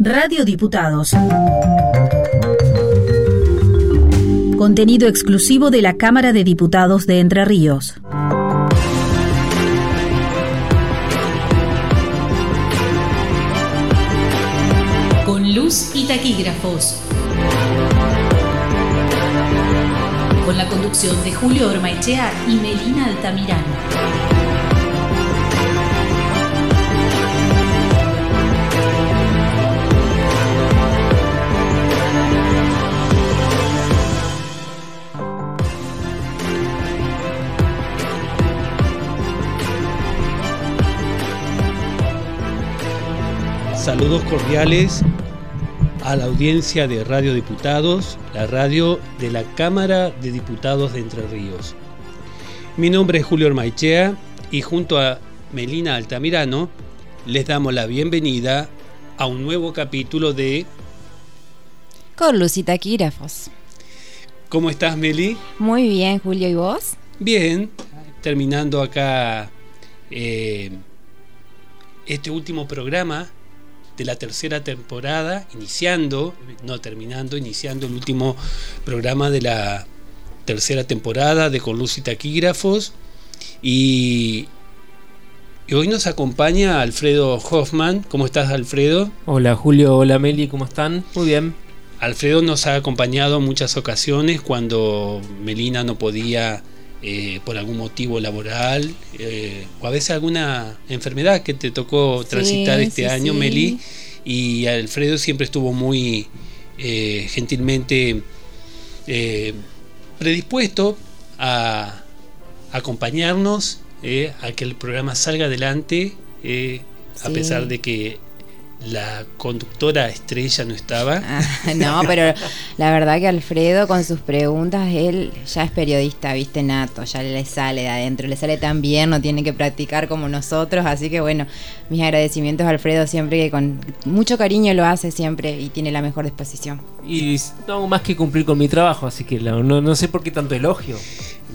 Radio Diputados. Contenido exclusivo de la Cámara de Diputados de Entre Ríos. Con luz y taquígrafos. Con la conducción de Julio Ormaechea y Melina Altamirano. Saludos cordiales a la audiencia de Radio Diputados, la radio de la Cámara de Diputados de Entre Ríos. Mi nombre es Julio Ormaichea y junto a Melina Altamirano les damos la bienvenida a un nuevo capítulo de Con Lucita Quírafos. ¿Cómo estás, Meli? Muy bien, Julio, ¿y vos? Bien, terminando acá eh, este último programa de la tercera temporada, iniciando, no terminando, iniciando el último programa de la tercera temporada de Con Luz y Taquígrafos. Y, hoy nos acompaña Alfredo Hoffman. ¿Cómo estás, Alfredo? Hola, Julio. Hola, Meli. ¿Cómo están? Muy bien. Alfredo nos ha acompañado en muchas ocasiones cuando Melina no podía eh, por algún motivo laboral eh, o a veces alguna enfermedad que te tocó transitar este año, Meli. Y Alfredo siempre estuvo muy eh, gentilmente predispuesto a acompañarnos a que el programa salga adelante, a pesar de que la conductora estrella no estaba. Ah, no, pero la verdad que Alfredo con sus preguntas, él ya es periodista, viste, nato, ya le sale de adentro, le sale tan bien, no tiene que practicar como nosotros, así que bueno, mis agradecimientos a Alfredo siempre que con mucho cariño lo hace siempre y tiene la mejor disposición. Y no hago más que cumplir con mi trabajo, así que no, no sé por qué tanto elogio.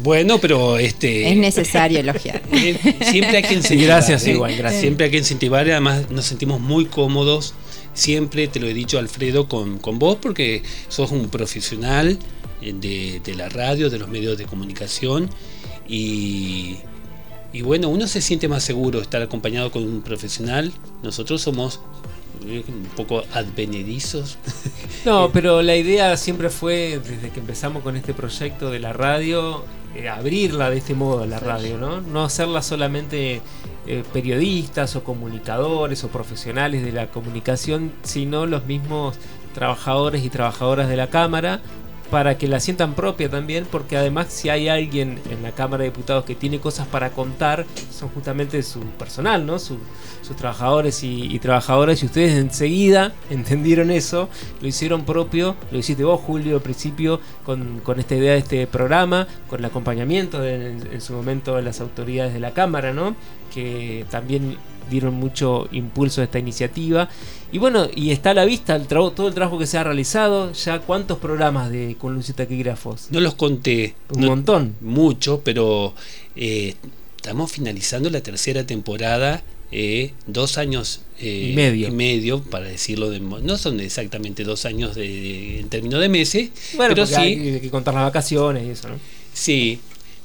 Bueno, pero este es necesario elogiar. Eh, siempre hay que incentivar. Gracias, igual, gracias. Siempre hay que incentivar, además nos sentimos muy cómodos. Siempre te lo he dicho, Alfredo, con, con vos, porque sos un profesional de, de, la radio, de los medios de comunicación. Y, y bueno, uno se siente más seguro estar acompañado con un profesional. Nosotros somos un poco advenedizos. No, pero la idea siempre fue, desde que empezamos con este proyecto de la radio, eh, abrirla de este modo, la radio, ¿no? No hacerla solamente eh, periodistas o comunicadores o profesionales de la comunicación, sino los mismos trabajadores y trabajadoras de la Cámara para que la sientan propia también, porque además si hay alguien en la Cámara de Diputados que tiene cosas para contar, son justamente su personal, ¿no? sus trabajadores y, trabajadoras, y ustedes enseguida entendieron eso, lo hicieron propio, lo hiciste vos, Julio, al principio, con, esta idea de este programa, con el acompañamiento de, en, en, su momento de las autoridades de la Cámara, ¿no? que también dieron mucho impulso a esta iniciativa. Y bueno, y está a la vista el todo el trabajo que se ha realizado. Ya cuántos programas de con Lucita Taquígrafos. No los conté. Un montón. Mucho, pero eh, estamos finalizando la tercera temporada. Eh, dos años eh, y, medio. y medio, para decirlo de no son exactamente dos años de, en términos de meses, bueno, pero sí hay que contar las vacaciones y eso, ¿no? Sí,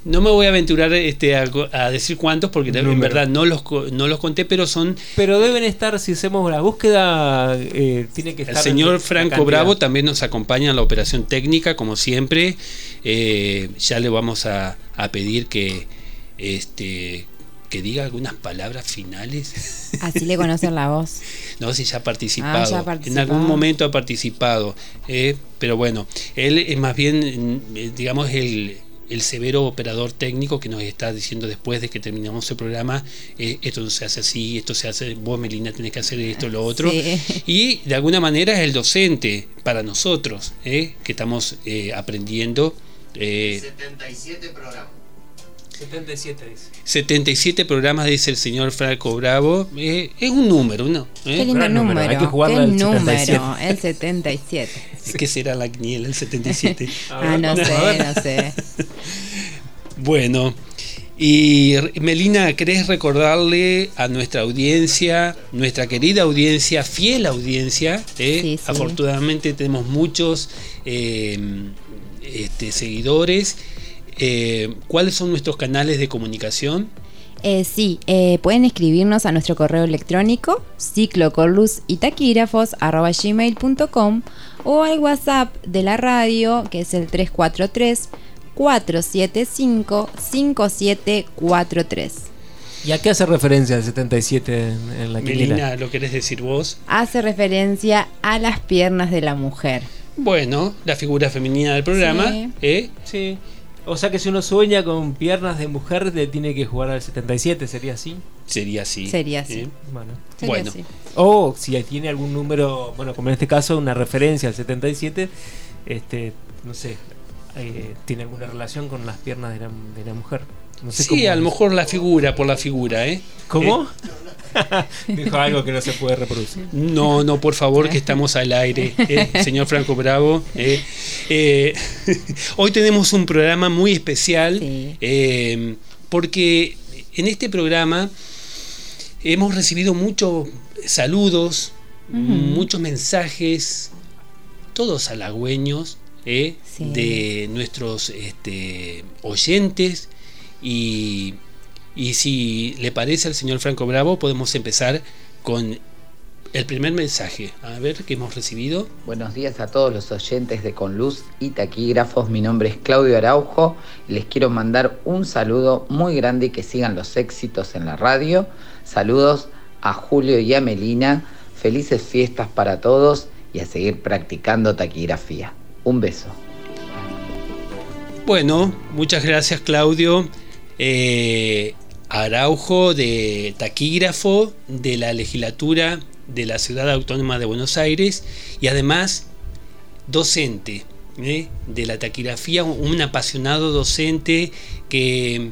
no me voy a aventurar este, a, decir cuántos porque en verdad no los, no los conté, pero son... Pero deben estar, si hacemos la búsqueda, eh, tiene que estar... El señor Franco Bravo también nos acompaña en la operación técnica, como siempre. Eh, ya le vamos a, pedir que, este, que diga algunas palabras finales. Así le conocen la voz. No, si ya ha participado. Ah, ya ha participado. En algún momento ha participado. Eh, pero bueno, él es más bien, digamos, el el severo operador técnico que nos está diciendo después de que terminamos el programa, eh, esto no se hace así, esto se hace, vos Melina tenés que hacer esto, lo otro. Y de alguna manera es el docente para nosotros, eh, que estamos eh, aprendiendo. 77 programas. 77 dice. 77 programas dice el señor Franco Bravo. es un número, ¿no? Qué lindo número. Hay que jugarlo ¿Qué número? El 77. ¿Qué será la quiniela el 77? ah, no sé, no sé. Bueno, Y Melina, ¿querés recordarle a nuestra audiencia, nuestra querida audiencia, fiel audiencia? eh? Sí, sí. Afortunadamente tenemos muchos eh, este, seguidores. Eh, ¿Cuáles son nuestros canales de comunicación? Eh, sí, eh, pueden escribirnos a nuestro correo electrónico ciclocorluz.itaquígrafos.gmail.com o al WhatsApp de la radio que es el 343 475 5743. ¿Y a qué hace referencia el 77 en, en la quiniela? Melina, ¿lo querés decir vos? Hace referencia a las piernas de la mujer. Bueno, la figura femenina del programa. Sí. ¿eh? Sí. O sea que si uno sueña con piernas de mujer, le tiene que jugar al 77, ¿sería así? Sería así. Sería así. ¿eh? Bueno. Sería Bueno. así. O si tiene algún número, bueno, como en este caso, una referencia al 77, este, no sé, eh, tiene alguna relación con las piernas de la, de la mujer. No sé Sí, cómo- a lo mejor la figura por la figura, ¿eh? ¿Cómo? Dijo algo que no se puede reproducir. No, no, por favor, que estamos al aire, ¿eh? señor Franco Bravo. ¿eh? Eh, hoy tenemos un programa muy especial Sí. eh, porque en este programa hemos recibido muchos saludos, muchos mensajes, todos halagüeños ¿eh? Sí. de nuestros este, oyentes y, y si le parece al señor Franco Bravo podemos empezar con el primer mensaje. A ver qué hemos recibido. Buenos días a todos los oyentes de Conluz y Taquígrafos. Mi nombre es Claudio Araujo. Les quiero mandar un saludo muy grande y que sigan los éxitos en la radio. Saludos a Julio y a Melina. Felices fiestas para todos y a seguir practicando taquigrafía. Un beso. Bueno, muchas gracias Claudio. Eh, Araujo de taquígrafo de la legislatura de la Ciudad Autónoma de Buenos Aires y además docente ¿eh? de la taquigrafía, un apasionado docente que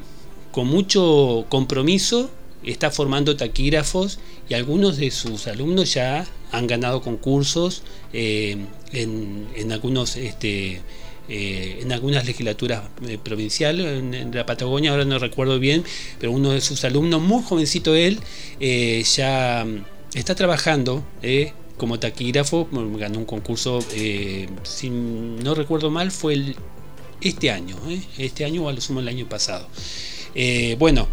con mucho compromiso está formando taquígrafos y algunos de sus alumnos ya han ganado concursos eh, en, en algunos este, eh, en algunas legislaturas eh, provinciales, en, la Patagonia, ahora no recuerdo bien, pero uno de sus alumnos, muy jovencito él, eh, ya mm, está trabajando eh, como taquígrafo, bueno, ganó un concurso, si no recuerdo mal, fue este año, este año o a lo sumo el año pasado. Bueno,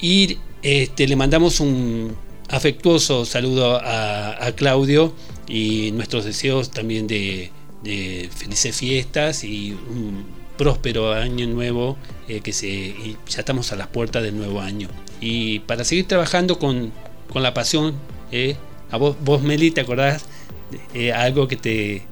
y este, le mandamos un afectuoso saludo a Claudio y nuestros deseos también de, de felices fiestas y un próspero año nuevo eh, que se ya estamos a las puertas del nuevo año y para seguir trabajando con, con la pasión eh, a vos vos Meli te acordás eh, algo que te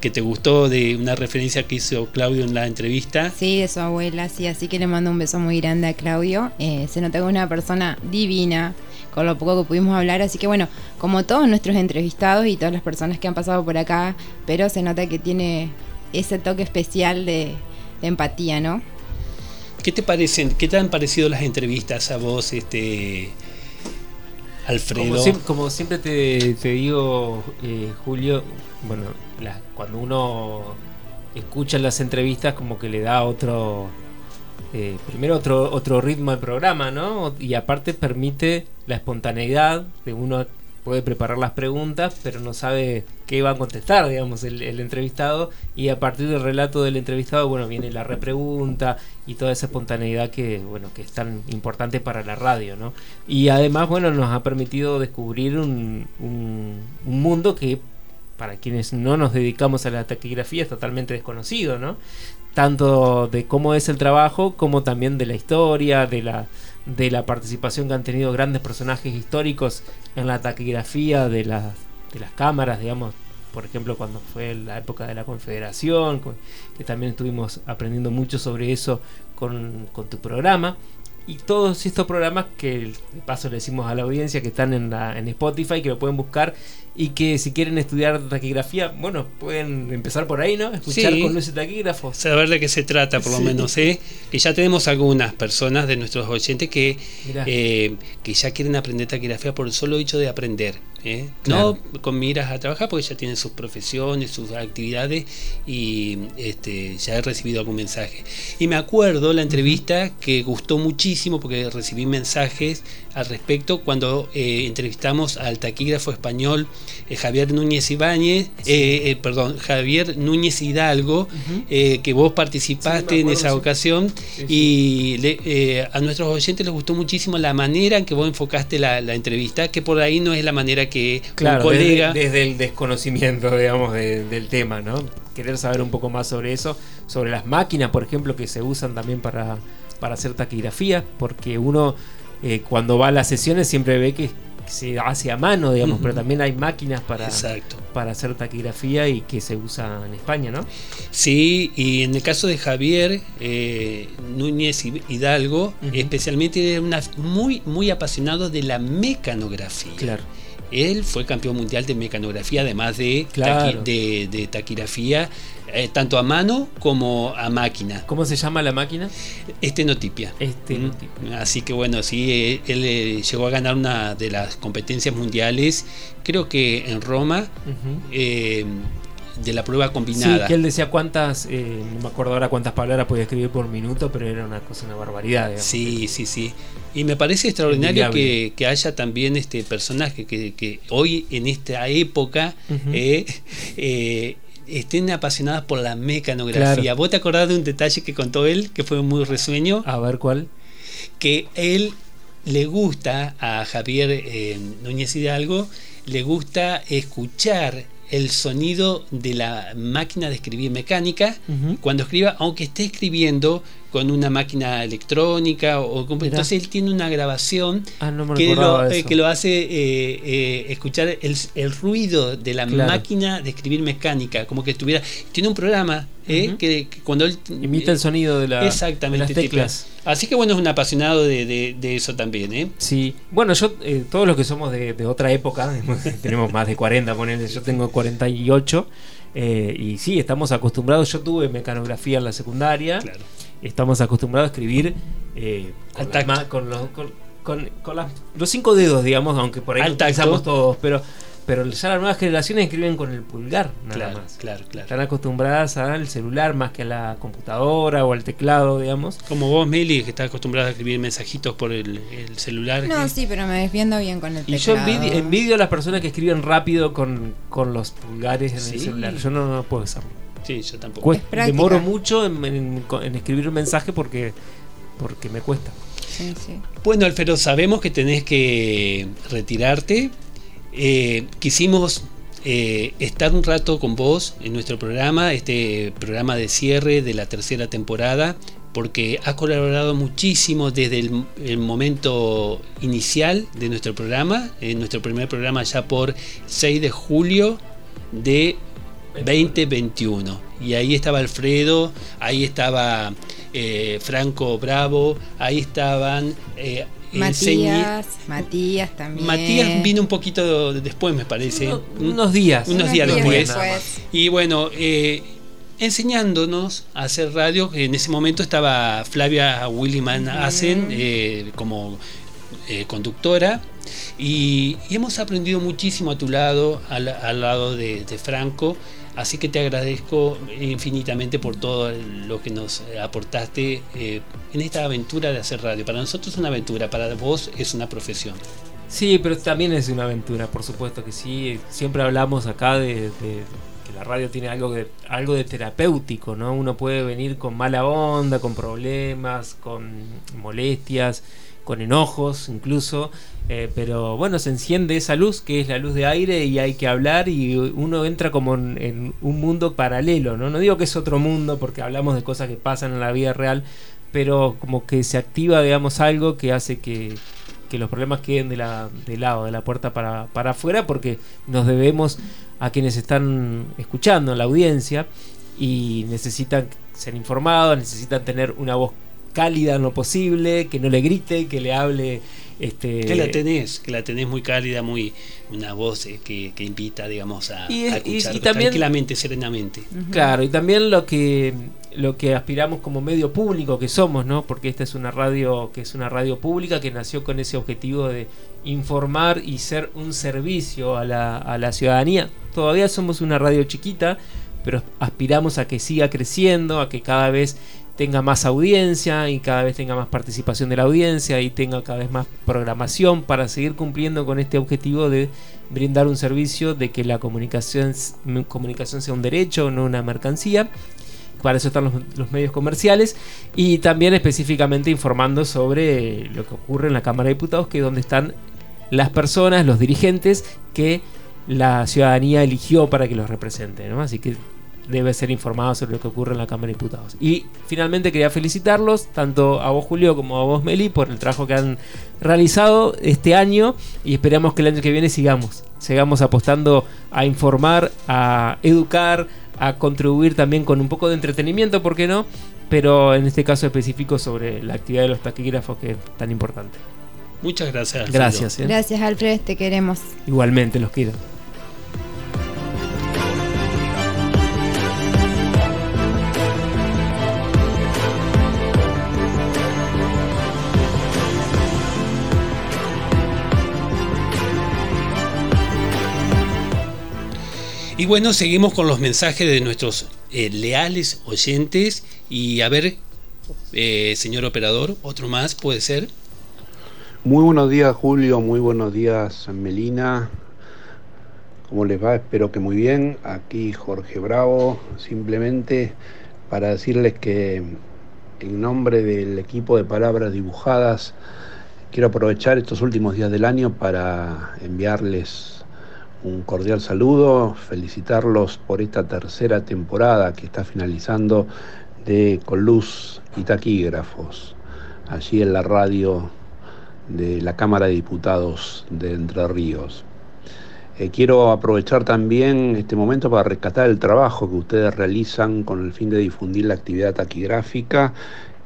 que te gustó de una referencia que hizo Claudio en la entrevista Sí, de su abuela, sí, así que le mando un beso muy grande a Claudio. Eh, se nota que es una persona divina, con lo poco que pudimos hablar, así que bueno, como todos nuestros entrevistados y todas las personas que han pasado por acá, pero se nota que tiene ese toque especial de, de empatía, ¿no? ¿Qué te parecen? ¿Qué te han parecido las entrevistas a vos, este Alfredo? Como, siem- como siempre te, te digo, eh, Julio, bueno, la- cuando uno escucha las entrevistas como que le da otro, eh, primero otro, otro ritmo al programa, ¿no? Y aparte permite la espontaneidad de uno puede preparar las preguntas, pero no sabe qué va a contestar, digamos, el, entrevistado. Y a partir del relato del entrevistado, bueno, viene la repregunta y toda esa espontaneidad que, bueno, que es tan importante para la radio, ¿no? Y además, bueno, nos ha permitido descubrir un, un mundo que para quienes no nos dedicamos a la taquigrafía es totalmente desconocido, ¿no? Tanto de cómo es el trabajo como también de la historia, de la, de la participación que han tenido grandes personajes históricos en la taquigrafía de las, de las cámaras, digamos, por ejemplo, cuando fue la época de la Confederación, con- que también estuvimos aprendiendo mucho sobre eso con, con tu programa. Y todos estos programas que de paso le decimos a la audiencia que están en, la, en Spotify, que lo pueden buscar y que si quieren estudiar taquigrafía, bueno, pueden empezar por ahí, ¿no? Escuchar Sí. con y taquígrafo. saber de qué se trata, por lo Sí. menos, ¿eh? Que ya tenemos algunas personas de nuestros oyentes que, eh, que ya quieren aprender taquigrafía por el solo hecho de aprender. ¿eh? Claro. no con miras a trabajar porque ya tienen sus profesiones, sus actividades y este, ya he recibido algún mensaje. Y me acuerdo la entrevista que gustó muchísimo porque recibí mensajes al respecto cuando eh, entrevistamos al taquígrafo español eh, Javier Núñez Ibáñez, eh, eh, perdón, Javier Núñez Hidalgo, que vos participaste Sí, en esa sí. ocasión Sí, sí. y le- a nuestros oyentes les gustó muchísimo la manera en que vos enfocaste la, la entrevista, que por ahí no es la manera que Claro, un colega... desde, desde el desconocimiento, digamos, de- del tema, ¿no? Querer saber un poco más sobre eso, sobre las máquinas, por ejemplo, que se usan también para, para hacer taquigrafía, porque uno eh, cuando va a las sesiones siempre ve que se hace a mano, digamos, pero también hay máquinas para, Exacto. para hacer taquigrafía y que se usa en España, ¿no? Sí, y en el caso de Javier eh, Núñez Hidalgo, Ujú. especialmente era una, muy, muy apasionado de la mecanografía. Claro. Él fue campeón mundial de mecanografía, además de, Claro. taqui- de, de taquigrafía, eh, tanto a mano como a máquina. ¿Cómo se llama la máquina? Estenotipia. Estenotipia. Mm, Así que bueno, sí, eh, él eh, llegó a ganar una de las competencias mundiales, creo que en Roma, eh, de la prueba Sí, combinada. que él decía cuántas, eh, no me acuerdo ahora cuántas palabras podía escribir por minuto, pero era una cosa, una barbaridad. digamos. Sí, sí, sí. Y me parece extraordinario que, que haya también este personaje que, que hoy en esta época eh, eh, estén apasionadas por la mecanografía. Claro. ¿Vos te acordás de un detalle que contó él, que fue muy resueño? A ver cuál. Que él le gusta a Javier eh, Núñez Hidalgo, le gusta escuchar el sonido de la máquina de escribir mecánica cuando escriba, aunque esté escribiendo con una máquina electrónica o con- entonces él tiene una grabación Ah, no que lo, eh, que lo hace eh, eh, escuchar el, el ruido de la Claro. máquina de escribir mecánica, como que estuviera. Tiene un programa eh, que, que cuando él. Imita el sonido de, la, Exactamente, de las tipo. teclas. Así que bueno, es un apasionado de, de- de eso también. ¿eh? Sí, bueno, yo, eh, todos los que somos de, de otra época, tenemos más de 40, ponele, yo tengo 48, eh, y sí, estamos acostumbrados, yo tuve mecanografía en la secundaria, Claro. estamos acostumbrados a escribir eh, con, las los, con, con- con las- los cinco dedos, digamos, aunque por ahí Al lo utilizamos todos, pero, pero ya las nuevas generaciones escriben con el pulgar, nada Claro, más. claro, claro. Están acostumbradas al celular más que a la computadora o al teclado, digamos. Como vos, Meli, que estás acostumbrada a escribir mensajitos por el, el celular. No, sí, pero me defiendo bien con el Y yo teclado. envidio, envidio a las personas que escriben rápido con, con los pulgares en Sí. el celular. Yo no, no puedo hacerlo. Sí, yo tampoco. Práctica. demoro mucho en, en- en escribir un mensaje porque, porque me cuesta. Sí, sí. Bueno, Alfredo, sabemos que tenés que retirarte. Eh, quisimos eh, estar un rato con vos en nuestro programa, este programa de cierre de la tercera temporada, porque has colaborado muchísimo desde el, momento inicial de nuestro programa, en nuestro primer programa ya por 6 de julio de 2021. Y ahí estaba Alfredo, ahí estaba eh, Franco Bravo, ahí estaban eh, Matías, Matías también. Matías vino un poquito después, me parece. Uno- unos días. Unos días Unos después. nada más. Y bueno, eh, enseñándonos a hacer radio, en ese momento estaba Flavia Williman Asen eh, como eh, conductora. Y, y hemos aprendido muchísimo a tu lado, al, al lado de, de Franco. Así que te agradezco infinitamente por todo lo que nos aportaste eh, en esta aventura de hacer radio. Para nosotros es una aventura, para vos es una profesión. Sí, pero también es una aventura, por supuesto que sí. Siempre hablamos acá de, de que la radio tiene algo de, algo de terapéutico, ¿no? Uno puede venir con mala onda, con problemas, con molestias, con enojos incluso, eh, pero bueno, se enciende esa luz que es la luz de aire y hay que hablar y uno entra como en, un mundo paralelo, ¿no? No digo que es otro mundo porque hablamos de cosas que pasan en la vida real, pero como que se activa, digamos, algo que hace que, que los problemas queden de la, del lado, de la puerta para, para afuera, porque nos debemos a quienes están escuchando, la audiencia, y necesitan ser informados, necesitan tener una voz cálida en lo posible, que no le grite, que le hable este, que la tenés, que la tenés muy cálida, muy una voz eh, que, que, invita, digamos, a, y, a y, escuchar y también, tranquilamente, serenamente. Uh -huh. Claro, y también lo que lo que aspiramos como medio público que somos, ¿no? Porque esta es una radio que es una radio pública que nació con ese objetivo de informar y ser un servicio a la, a la ciudadanía. Todavía somos una radio chiquita, pero aspiramos a que siga creciendo, a que cada vez tenga más audiencia y cada vez tenga más participación de la audiencia y tenga cada vez más programación para seguir cumpliendo con este objetivo de brindar un servicio, de que la comunicación, comunicación sea un derecho, no una mercancía. Para eso están los, medios comerciales y también específicamente informando sobre lo que ocurre en la Cámara de Diputados, que es donde están las personas, los dirigentes que la ciudadanía eligió para que los represente. ¿no? Así que debe ser informado sobre lo que ocurre en la Cámara de Diputados. Y finalmente quería felicitarlos, tanto a vos Julio como a vos Meli, por el trabajo que han realizado este año y esperamos que el año que viene sigamos, sigamos apostando a informar, a educar, a contribuir también con un poco de entretenimiento, ¿por qué no? Pero en este caso específico sobre la actividad de los taquígrafos que es tan importante. Muchas gracias. Gracias. ¿eh? Gracias Alfred, te queremos. Igualmente, los quiero. Y bueno, seguimos con los mensajes de nuestros eh, leales oyentes. Y a ver, eh, señor operador, otro más puede ser. Muy buenos días, Julio. Muy buenos días, Melina. ¿Cómo les va? Espero que muy bien. Aquí Jorge Bravo, simplemente para decirles que en nombre del equipo de palabras dibujadas, quiero aprovechar estos últimos días del año para enviarles un cordial saludo, felicitarlos por esta tercera temporada que está finalizando de Con Luz y Taquígrafos, allí en la radio de la Cámara de Diputados de Entre Ríos. Eh, quiero aprovechar también este momento para rescatar el trabajo que ustedes realizan con el fin de difundir la actividad taquigráfica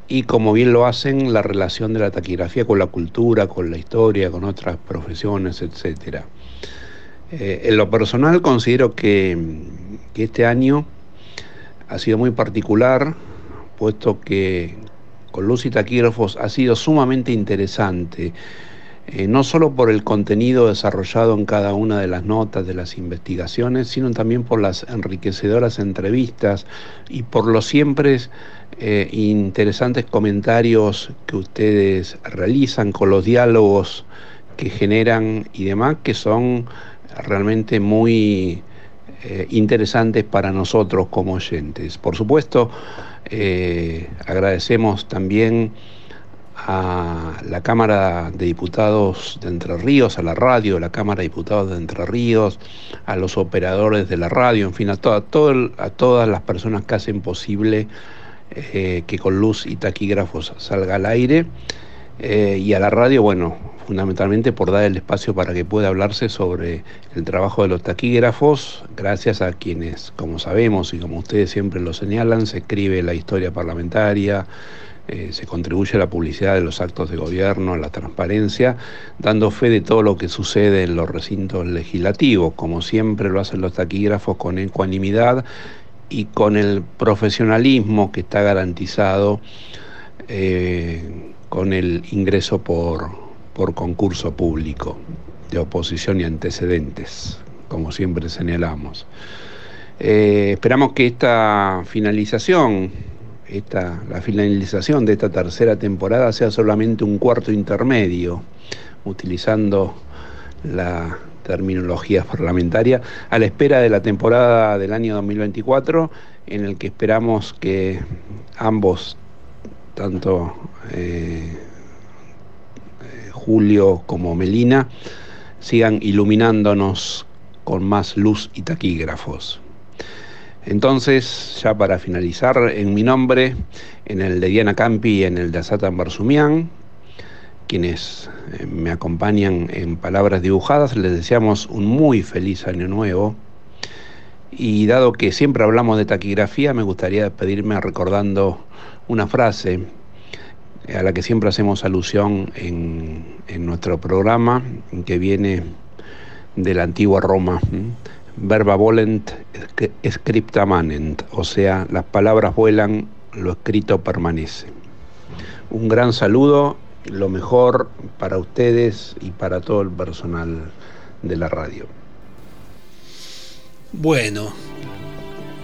y como bien lo hacen, la relación de la taquigrafía con la cultura, con la historia, con otras profesiones, etcétera. Eh, en lo personal considero que, este año ha sido muy particular, puesto que con luz y taquígrafos ha sido sumamente interesante, eh, no solo por el contenido desarrollado en cada una de las notas de las investigaciones, sino también por las enriquecedoras entrevistas y por los siempre eh, interesantes comentarios que ustedes realizan con los diálogos que generan y demás, que son realmente muy eh, interesantes para nosotros como oyentes. Por supuesto, eh, agradecemos también a la Cámara de Diputados de Entre Ríos, a la radio de la Cámara de Diputados de Entre Ríos, a los operadores de la radio, en fin, a, a, a todas las personas que hacen posible eh, que con luz y taquígrafos salga al aire. Y a la radio, bueno, fundamentalmente por dar el espacio para que pueda hablarse sobre el trabajo de los taquígrafos, gracias a quienes, como sabemos y como ustedes siempre lo señalan, se escribe la historia parlamentaria, eh, se contribuye a la publicidad de los actos de gobierno, a la transparencia, dando fe de todo lo que sucede en los recintos legislativos, como siempre lo hacen los taquígrafos con ecuanimidad y con el profesionalismo que está garantizado. Eh, con el ingreso por, por concurso público de oposición y antecedentes, como siempre señalamos. Eh, esperamos que esta finalización, esta, la finalización de esta tercera temporada sea solamente un cuarto intermedio, utilizando la terminología parlamentaria, a la espera de la temporada del año 2024, en el que esperamos que ambos tanto eh, Julio como Melina sigan iluminándonos con más luz y taquígrafos. Entonces, ya para finalizar, en mi nombre, en el de Diana Campi y en el de Asatan Barsumian, quienes eh, me acompañan en palabras dibujadas, les deseamos un muy feliz año nuevo. Y dado que siempre hablamos de taquigrafía, me gustaría despedirme recordando una frase a la que siempre hacemos alusión en, en nuestro programa, que viene de la antigua Roma. Verba volent, scripta manent, o sea, las palabras vuelan, lo escrito permanece. Un gran saludo, lo mejor para ustedes y para todo el personal de la radio. Bueno,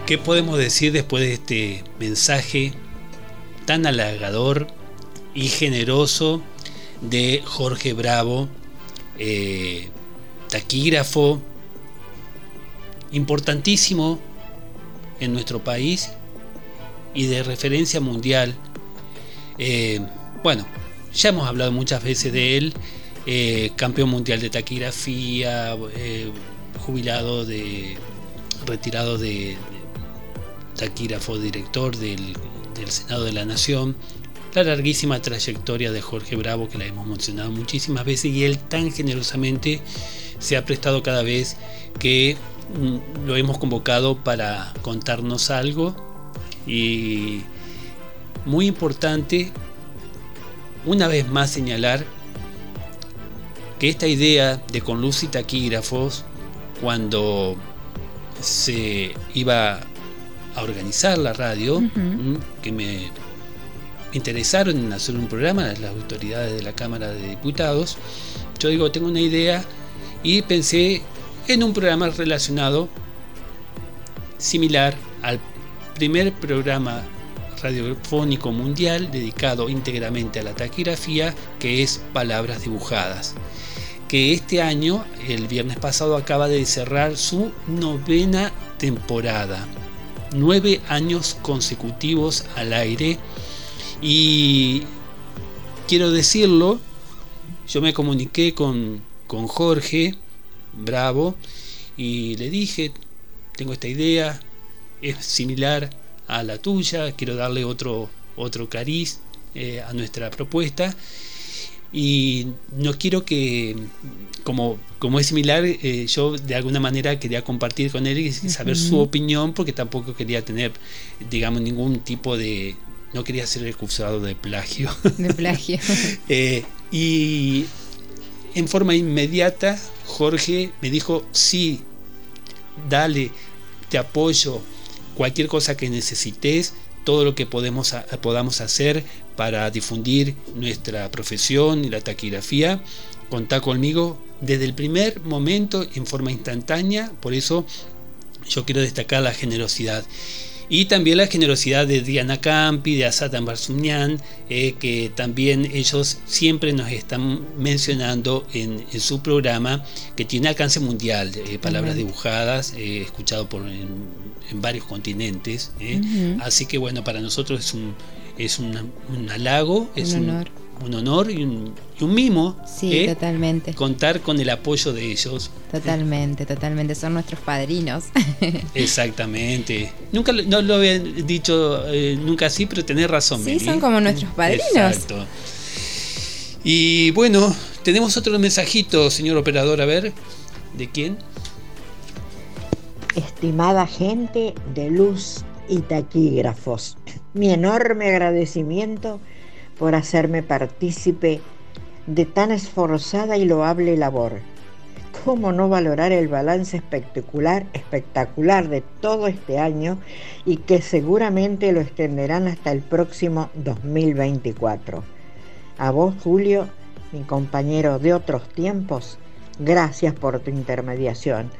¿qué podemos decir después de este mensaje tan halagador y generoso de Jorge Bravo, eh, taquígrafo, importantísimo en nuestro país y de referencia mundial. Eh, bueno, ya hemos hablado muchas veces de él, eh, campeón mundial de taquigrafía, jubilado de, retirado de, taquígrafo, director del Senado de la Nación, la larguísima trayectoria de Jorge Bravo que la hemos mencionado muchísimas veces y él tan generosamente se ha prestado cada vez que lo hemos convocado para contarnos algo. Y muy importante una vez más señalar que esta idea de con luz y taquígrafos cuando se iba a organizar la radio que me interesaron en hacer un programa las autoridades de la Cámara de Diputados yo digo tengo una idea y pensé en un programa relacionado similar al primer programa radiofónico mundial dedicado íntegramente a la taquigrafía, que es Palabras Dibujadas, que este año, el viernes pasado, acaba de cerrar su novena temporada. Nueve años consecutivos al aire y quiero decirlo, yo me comuniqué con, con Jorge, bravo y le dije, tengo esta idea, es similar a la tuya, quiero darle otro, otro cariz eh, a nuestra propuesta. Y no quiero que, como, como es similar, eh, yo de alguna manera quería compartir con él y saber su opinión porque tampoco quería tener, digamos, ningún tipo de... No quería ser acusado de plagio. De plagio. eh, y en forma inmediata Jorge me dijo, sí, dale, te apoyo, cualquier cosa que necesites, todo lo que podemos, podamos hacer para difundir nuestra profesión y la taquigrafía, contá conmigo desde el primer momento en forma instantánea, por eso yo quiero destacar la generosidad. Y también la generosidad de Diana Campi, de Asatan Barzumnian, eh, que también ellos siempre nos están mencionando en, en su programa, que tiene alcance mundial, eh, palabras dibujadas, eh, escuchado por, en, en, varios continentes. Uh -huh. Así que bueno, para nosotros es un, es un, un halago, es un honor. Un, un honor y un, y un mimo. Sí, ¿eh? totalmente. Contar con el apoyo de ellos. Totalmente, totalmente. Son nuestros padrinos. Exactamente. Nunca no lo había dicho eh, nunca así, pero tenés razón. Sí, Meli. son como nuestros padrinos. Exacto. Y bueno, tenemos otro mensajito, señor operador, a ver, ¿de quién? Estimada gente de luz y taquígrafos, mi enorme agradecimiento por hacerme partícipe de tan esforzada y loable labor. ¿Cómo no valorar el balance espectacular, espectacular de todo este año y que seguramente lo extenderán hasta el próximo 2024? A vos, Julio, mi compañero de otros tiempos, gracias por tu intermediación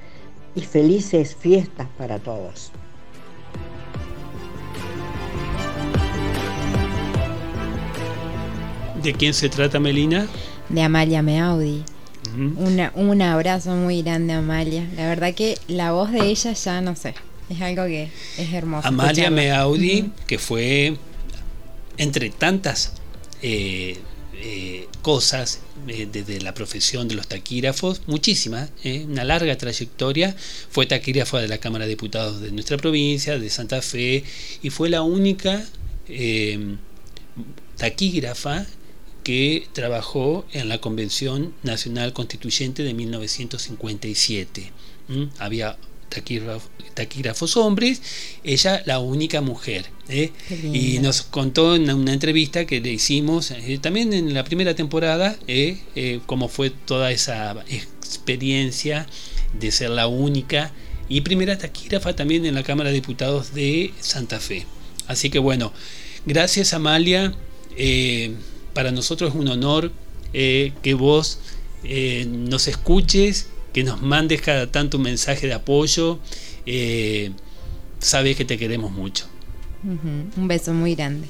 y felices fiestas para todos. ¿De quién se trata, Melina? De Amalia Meaudi. Uh -huh. Una, un abrazo muy grande a Amalia. La verdad que la voz de ella ya no sé. Es algo que es hermoso. Amalia escucharla. Meaudi, uh -huh. que fue entre tantas eh, eh, cosas eh, desde la profesión de los taquígrafos, muchísimas, una larga trayectoria. Fue taquígrafa de la Cámara de Diputados de nuestra provincia, de Santa Fe, y fue la única eh, taquígrafa que trabajó en la Convención Nacional Constituyente de 1957. ¿Mm? Había taquígrafos hombres, ella la única mujer. ¿eh? Y nos contó en una entrevista que le hicimos eh, también en la primera temporada ¿eh? cómo fue toda esa experiencia de ser la única y primera taquígrafa también en la Cámara de Diputados de Santa Fe. Así que bueno, gracias Amalia, para nosotros es un honor que vos nos escuches que nos mandes cada tanto un mensaje de apoyo. Eh, sabes que te queremos mucho. Un beso muy grande.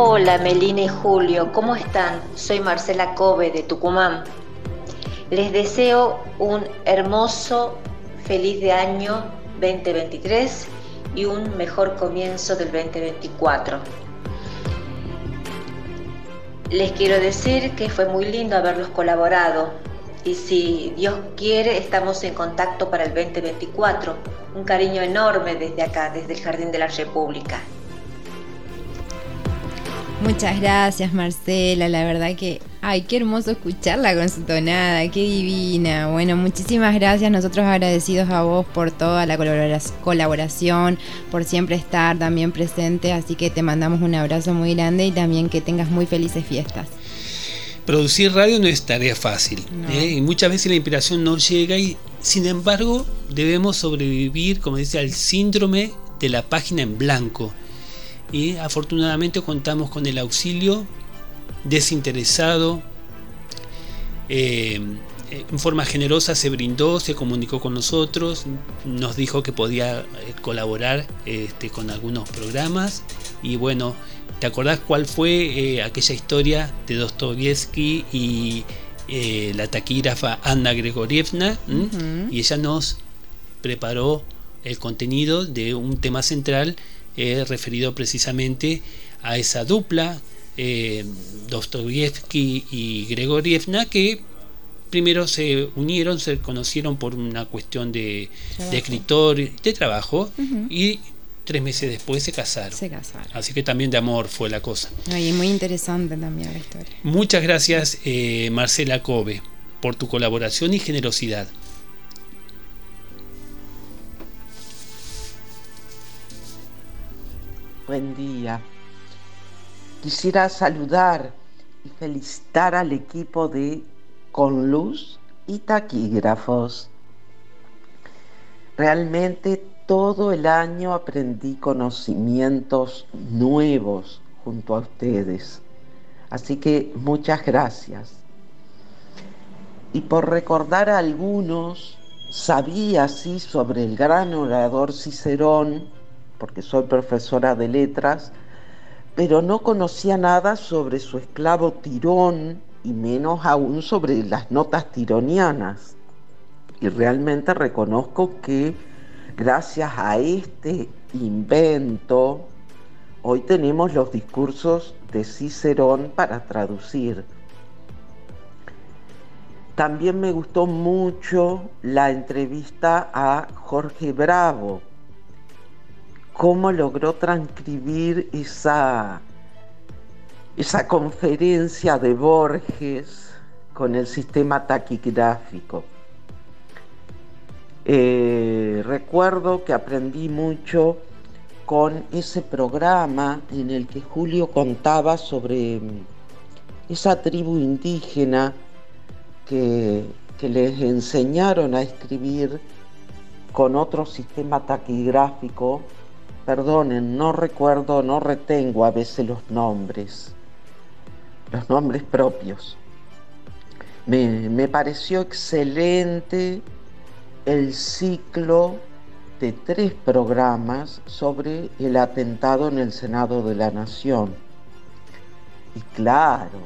Hola Melina y Julio, ¿cómo están? Soy Marcela Kobe de Tucumán. Les deseo un hermoso, feliz de año 2023 y un mejor comienzo del 2024. Les quiero decir que fue muy lindo haberlos colaborado y si Dios quiere estamos en contacto para el 2024. Un cariño enorme desde acá, desde el Jardín de la República. Muchas gracias Marcela, la verdad que, ay, qué hermoso escucharla con su tonada, qué divina. Bueno, muchísimas gracias, nosotros agradecidos a vos por toda la colaboración, por siempre estar también presente, así que te mandamos un abrazo muy grande y también que tengas muy felices fiestas. Producir radio no es tarea fácil, ¿eh? y muchas veces la inspiración no llega y sin embargo debemos sobrevivir, como dice, al síndrome de la página en blanco y afortunadamente contamos con el auxilio desinteresado, eh, en forma generosa se brindó, se comunicó con nosotros, nos dijo que podía eh, colaborar este, con algunos programas y bueno, ¿te acordás cuál fue eh, aquella historia de Dostoyevsky y la taquígrafa Anna Gregorievna? Y ella nos preparó el contenido de un tema central He referido precisamente a esa dupla, eh, Dostoyevsky y Gregorievna, que primero se unieron, se conocieron por una cuestión de, escritor, de trabajo, y tres meses después se casaron. Se casaron. Así que también de amor fue la cosa. Y muy interesante también la historia. Muchas gracias, eh, Marcela Kobe, por tu colaboración y generosidad. Buen día. Quisiera saludar y felicitar al equipo de Con Luz y Taquígrafos. Realmente todo el año aprendí conocimientos nuevos junto a ustedes. Así que muchas gracias. Y por recordar a algunos, sabía sí sobre el gran orador Cicerón, porque soy profesora de letras, pero no conocía nada sobre su esclavo tirón y menos aún sobre las notas tironianas. Y realmente reconozco que gracias a este invento, hoy tenemos los discursos de Cicerón para traducir. También me gustó mucho la entrevista a Jorge Bravo, cómo logró transcribir esa, esa conferencia de Borges con el sistema taquigráfico. Eh, recuerdo que aprendí mucho con ese programa en el que Julio contaba sobre esa tribu indígena que, que les enseñaron a escribir con otro sistema taquigráfico perdonen, no recuerdo, no retengo a veces los nombres, los nombres propios. Me, pareció excelente el ciclo de tres programas sobre el atentado en el Senado de la Nación. Y claro,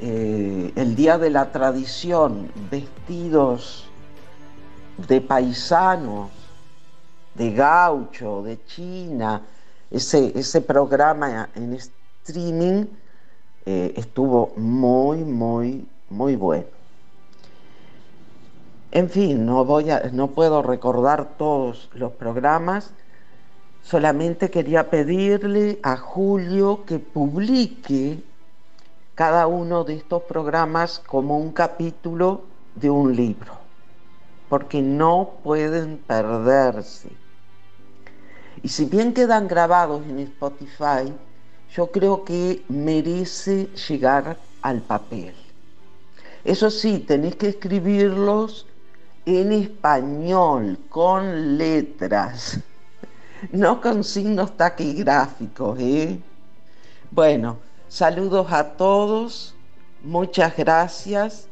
eh, el Día de la Tradición, vestidos de paisanos, de gaucho, de China, ese, ese programa en streaming eh, estuvo muy, muy, muy bueno. En fin, no, voy a, no puedo recordar todos los programas, solamente quería pedirle a Julio que publique cada uno de estos programas como un capítulo de un libro, porque no pueden perderse. Y si bien quedan grabados en Spotify, yo creo que merece llegar al papel. Eso sí, tenéis que escribirlos en español, con letras, no con signos taquigráficos. ¿eh? Bueno, saludos a todos, muchas gracias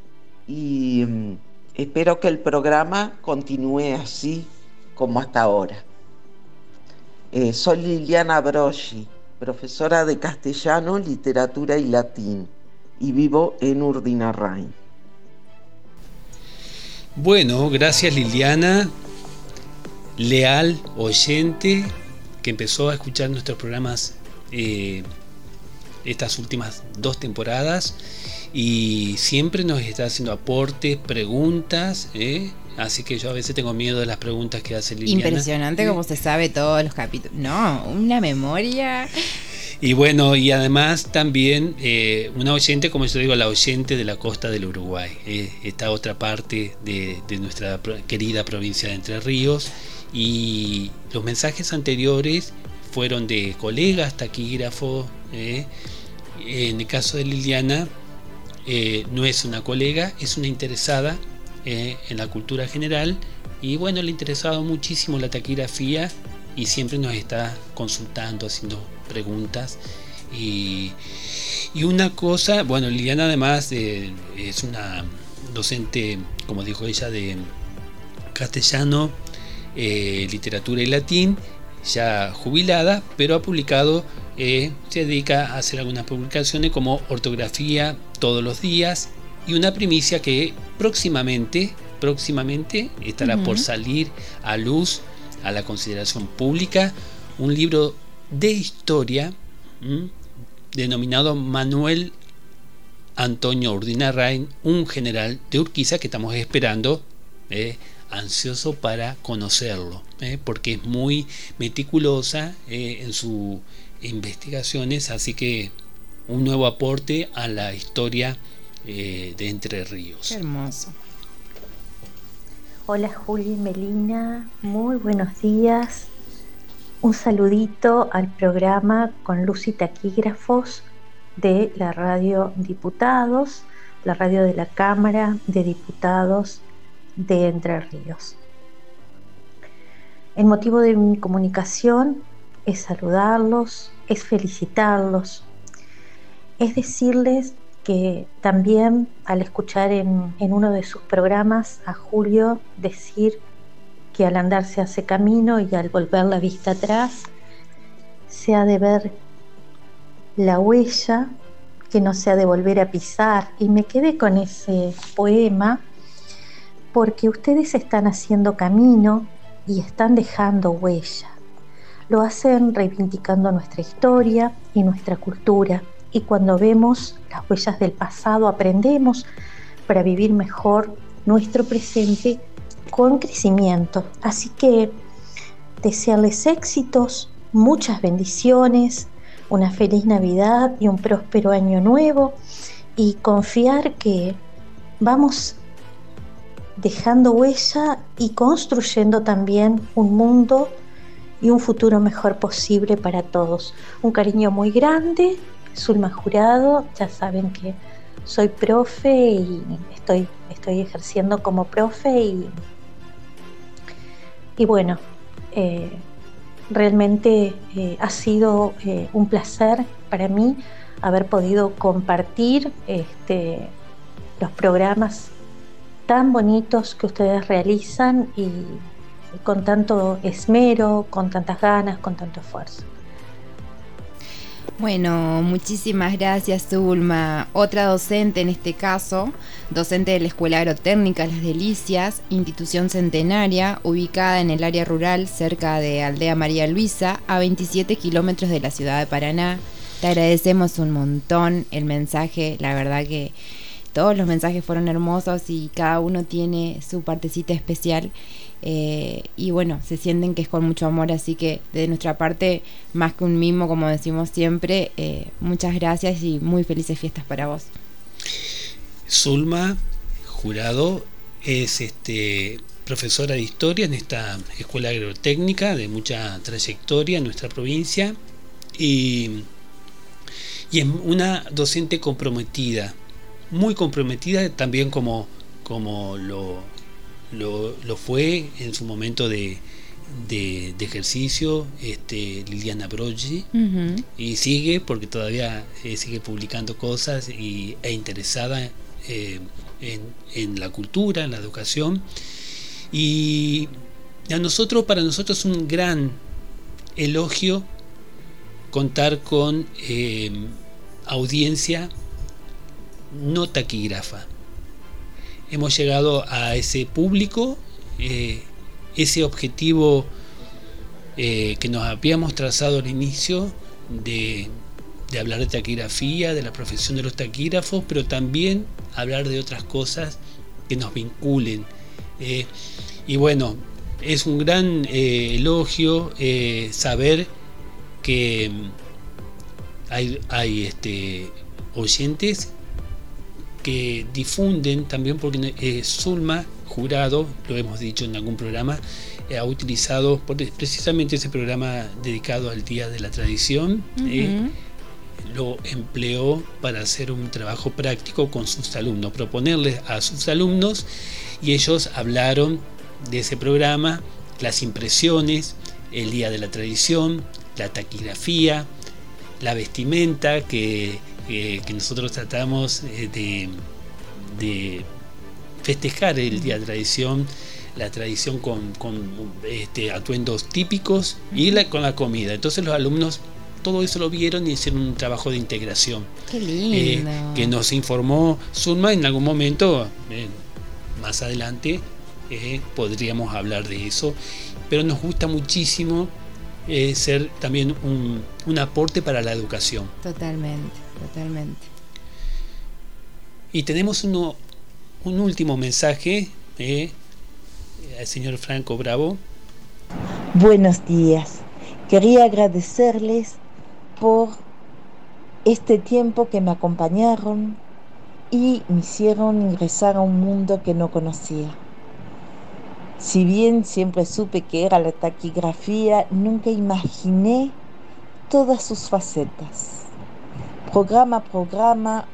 y mm, espero que el programa continúe así como hasta ahora. Eh, soy Liliana Broschi, profesora de castellano, literatura y latín, y vivo en Urdinarrain. Bueno, gracias Liliana, leal oyente que empezó a escuchar nuestros programas eh, estas últimas dos temporadas y siempre nos está haciendo aportes, preguntas, ¿eh? Así que yo a veces tengo miedo de las preguntas que hace Liliana. Impresionante como se sabe todos los capítulos. No, una memoria. Y bueno, y además también eh, una oyente, como yo digo, la oyente de la costa del Uruguay, eh, esta otra parte de, nuestra querida provincia de Entre Ríos. Y los mensajes anteriores fueron de colegas, taquígrafos. Eh, en el caso de Liliana, no es una colega, es una interesada en la cultura general. Y bueno, le ha interesado muchísimo la taquigrafía y siempre nos está consultando, haciendo preguntas. Y, una cosa, bueno, Liliana además eh, es una docente, como dijo ella, de castellano, eh, literatura y latín, ya jubilada, pero ha publicado, eh, se dedica a hacer algunas publicaciones como ortografía todos los días y una primicia que próximamente, próximamente estará por salir a luz, a la consideración pública, un libro de historia denominado Manuel Antonio Urdinarrain, un general de Urquiza que estamos esperando, eh, ansioso para conocerlo, eh, porque es muy meticulosa eh, en sus investigaciones, así que un nuevo aporte a la historia de Entre Ríos. hermoso. Hola Juli y Melina, muy buenos días un saludito al programa con luz y taquígrafos de la radio Diputados, la radio de la Cámara de Diputados de Entre Ríos. El motivo de mi comunicación es saludarlos, es felicitarlos, es decirles que también al escuchar en, uno de sus programas a Julio decir que al andar se hace camino y al volver la vista atrás se ha de ver la huella que no se ha de volver a pisar. Y me quedé con ese poema porque ustedes están haciendo camino y están dejando huella. Lo hacen reivindicando nuestra historia y nuestra cultura. Y cuando vemos las huellas del pasado aprendemos para vivir mejor nuestro presente con crecimiento. Así que desearles éxitos, muchas bendiciones, una feliz Navidad y un próspero año nuevo y confiar que vamos dejando huella y construyendo también un mundo y un futuro mejor posible para todos. Un cariño muy grande, Zulma Jurado, ya saben que soy profe y estoy, estoy ejerciendo como profe y y bueno, eh, realmente eh, ha sido eh, un placer para mí haber podido compartir este, los programas tan bonitos que ustedes realizan y con tanto esmero, con tantas ganas, con tanto esfuerzo. Bueno, muchísimas gracias, Zulma. Otra docente en este caso, docente de la Escuela Agrotécnica Las Delicias, institución centenaria, ubicada en el área rural cerca de Aldea María Luisa, a 27 kilómetros de la ciudad de Paraná. Te agradecemos un montón el mensaje, la verdad que todos los mensajes fueron hermosos y cada uno tiene su partecita especial. Eh, y bueno, se sienten que es con mucho amor, así que de nuestra parte, más que un mimo, como decimos siempre, eh, muchas gracias y muy felices fiestas para vos. Zulma Jurado es este profesora de historia en esta escuela agrotécnica de mucha trayectoria en nuestra provincia y, y es una docente comprometida, muy comprometida también como, como lo, lo, fue en su momento de, de, ejercicio este, Liliana Broggi. Y sigue porque todavía eh, sigue publicando cosas y, e interesada eh, en, en, la cultura, en la educación. Y a nosotros, para nosotros es un gran elogio contar con eh, audiencia no taquígrafa. Hemos llegado a ese público, eh, ese objetivo eh, que nos habíamos trazado al inicio de, hablar de taquigrafía, de la profesión de los taquígrafos, pero también hablar de otras cosas que nos vinculen. Eh, y bueno, es un gran elogio saber que hay, hay este, oyentes que difunden también porque Zulma Jurado, lo hemos dicho en algún programa, ha utilizado precisamente ese programa dedicado al Día de la Tradición. lo empleó para hacer un trabajo práctico con sus alumnos, proponerles a sus alumnos y ellos hablaron de ese programa, las impresiones, el Día de la Tradición, la taquigrafía, la vestimenta que, nosotros tratamos eh, de, festejar el Día de Tradición, la tradición con, este, atuendos típicos y con la comida. Entonces los alumnos todo eso lo vieron y hicieron un trabajo de integración. Qué lindo. Eh, que nos informó Zulma en algún momento. Eh, más adelante podríamos hablar de eso, pero nos gusta muchísimo eh, ser también un, aporte para la educación. Totalmente, totalmente. Y tenemos uno, un último mensaje eh, al señor Franco Bravo. Buenos días. Quería agradecerles por este tiempo que me acompañaron, y me hicieron ingresar a un mundo que no conocía. Si bien siempre supe que era la taquigrafía, nunca imaginé todas sus facetas. Programa a programa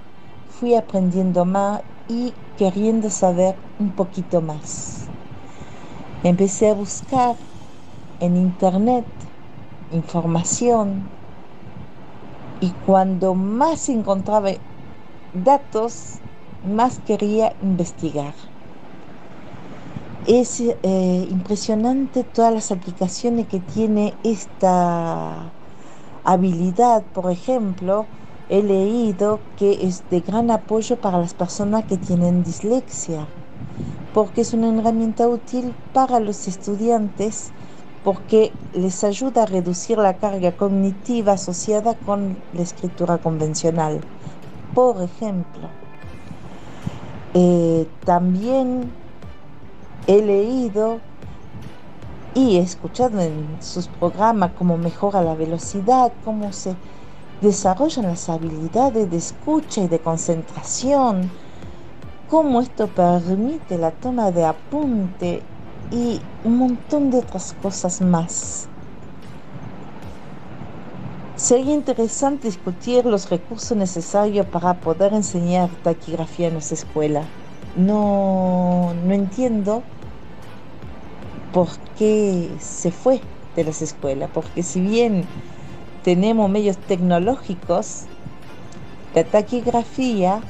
fui aprendiendo más y queriendo saber un poquito más. Empecé a buscar en internet información y cuando más encontraba datos, más quería investigar. Es eh, impresionante todas las aplicaciones que tiene esta habilidad. Por ejemplo, he leído que es de gran apoyo para las personas que tienen dislexia, porque es una herramienta útil para los estudiantes porque les ayuda a reducir la carga cognitiva asociada con la escritura convencional. Por ejemplo, eh, también he leído y he escuchado en sus programas cómo mejora la velocidad, cómo se desarrollan las habilidades de escucha y de concentración, cómo esto permite la toma de apunte y un montón de otras cosas más. Sería interesante discutir los recursos necesarios para poder enseñar taquigrafía en nuestra escuela. No, no entiendo por qué se fue de las escuelas, porque si bien tenemos medios tecnológicos, la taquigrafía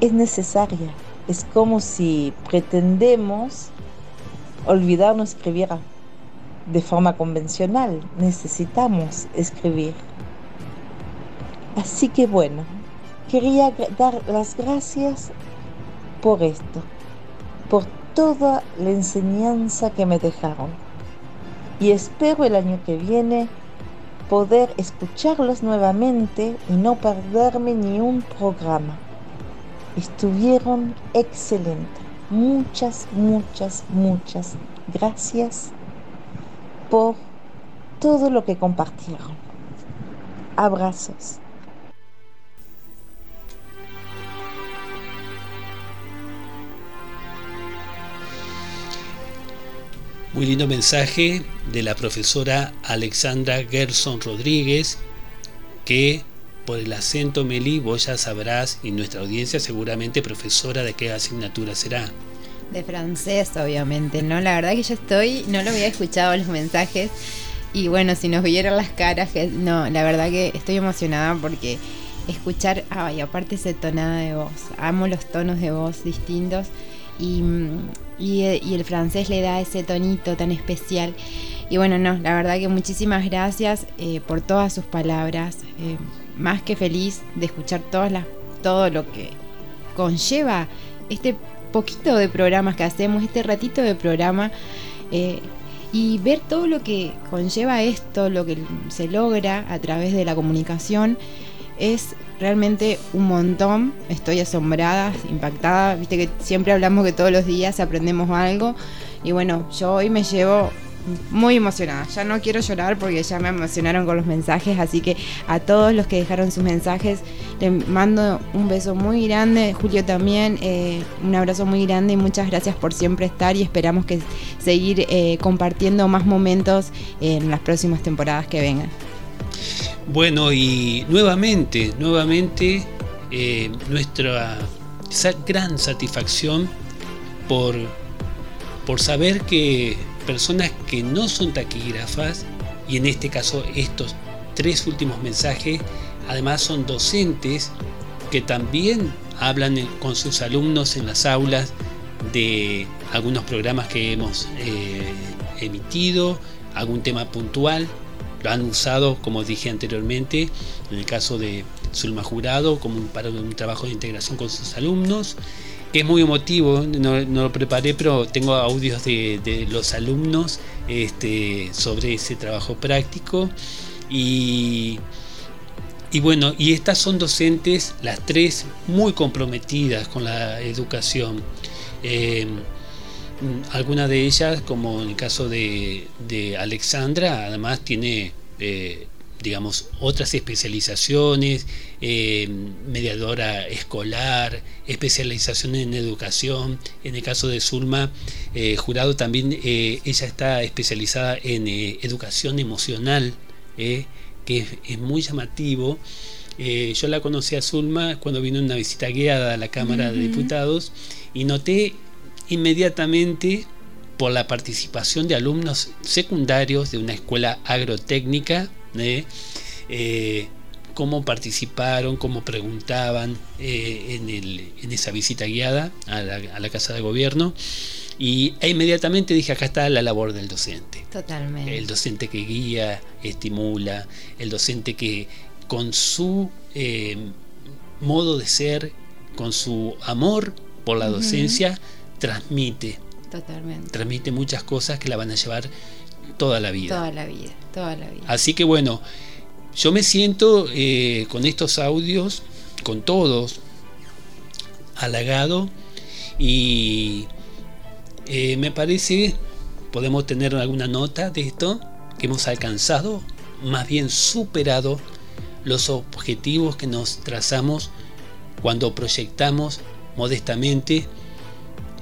es necesaria. Es como si pretendemos olvidarnos escribir de forma convencional. Necesitamos escribir. Así que bueno, quería dar las gracias por esto, por toda la enseñanza que me dejaron. Y espero el año que viene poder escucharlos nuevamente y no perderme ni un programa. Estuvieron excelentes. Muchas, muchas, muchas gracias por todo lo que compartieron. Abrazos. Muy lindo mensaje de la profesora Alexandra Gerson Rodríguez, que por el acento Meli vos ya sabrás y nuestra audiencia seguramente profesora de qué asignatura será. De francés, obviamente, ¿no? La verdad que yo estoy, no lo había escuchado los mensajes y bueno, si nos vieran las caras, no, la verdad que estoy emocionada porque escuchar, ay, aparte ese tonada de voz, amo los tonos de voz distintos y, y, y el francés le da ese tonito tan especial. Y bueno, no, la verdad que muchísimas gracias eh, por todas sus palabras. Eh, más que feliz de escuchar todas las, todo lo que conlleva este poquito de programas que hacemos, este ratito de programa, eh, y ver todo lo que conlleva esto, lo que se logra a través de la comunicación, es realmente un montón. Estoy asombrada, impactada. Viste que siempre hablamos que todos los días aprendemos algo. Y bueno, yo hoy me llevo muy emocionada. Ya no quiero llorar porque ya me emocionaron con los mensajes. Así que a todos los que dejaron sus mensajes, les mando un beso muy grande. Julio también, eh, un abrazo muy grande y muchas gracias por siempre estar. Y esperamos que seguir eh, compartiendo más momentos en las próximas temporadas que vengan. Bueno, y nuevamente, nuevamente, eh, nuestra gran satisfacción por, por saber que personas que no son taquígrafas, y en este caso estos tres últimos mensajes, además son docentes que también hablan con sus alumnos en las aulas de algunos programas que hemos eh, emitido, algún tema puntual, lo han usado, como dije anteriormente, en el caso de Zulma Jurado, como para un trabajo de integración con sus alumnos, que es muy emotivo, no, lo preparé, pero tengo audios de, los alumnos este, sobre ese trabajo práctico. Y, y bueno, y estas son docentes, las tres, muy comprometidas con la educación. Eh, alguna de ellas, como en el caso de, Alexandra, además tiene, eh, digamos, otras especializaciones, eh, mediadora escolar, especialización en educación. En el caso de Zulma eh, Jurado también ella está especializada en educación emocional, que es, muy llamativo. yo la conocí a Zulma cuando vino una visita guiada a la Cámara de Diputados y noté inmediatamente por la participación de alumnos secundarios de una escuela agrotécnica, ¿eh? Eh, cómo participaron, cómo preguntaban eh, en, esa visita guiada a la, Casa de Gobierno. Y e inmediatamente dije, acá está la labor del docente. Totalmente. El docente que guía, estimula, el docente que con su modo de ser, con su amor por la docencia, transmite. Totalmente. Transmite muchas cosas que la van a llevar toda la vida. Toda la vida, toda la vida. Así que bueno, yo me siento eh, con estos audios, con todos, halagado y eh, me parece, podemos tener alguna nota de esto, que hemos alcanzado, más bien superado los objetivos que nos trazamos cuando proyectamos modestamente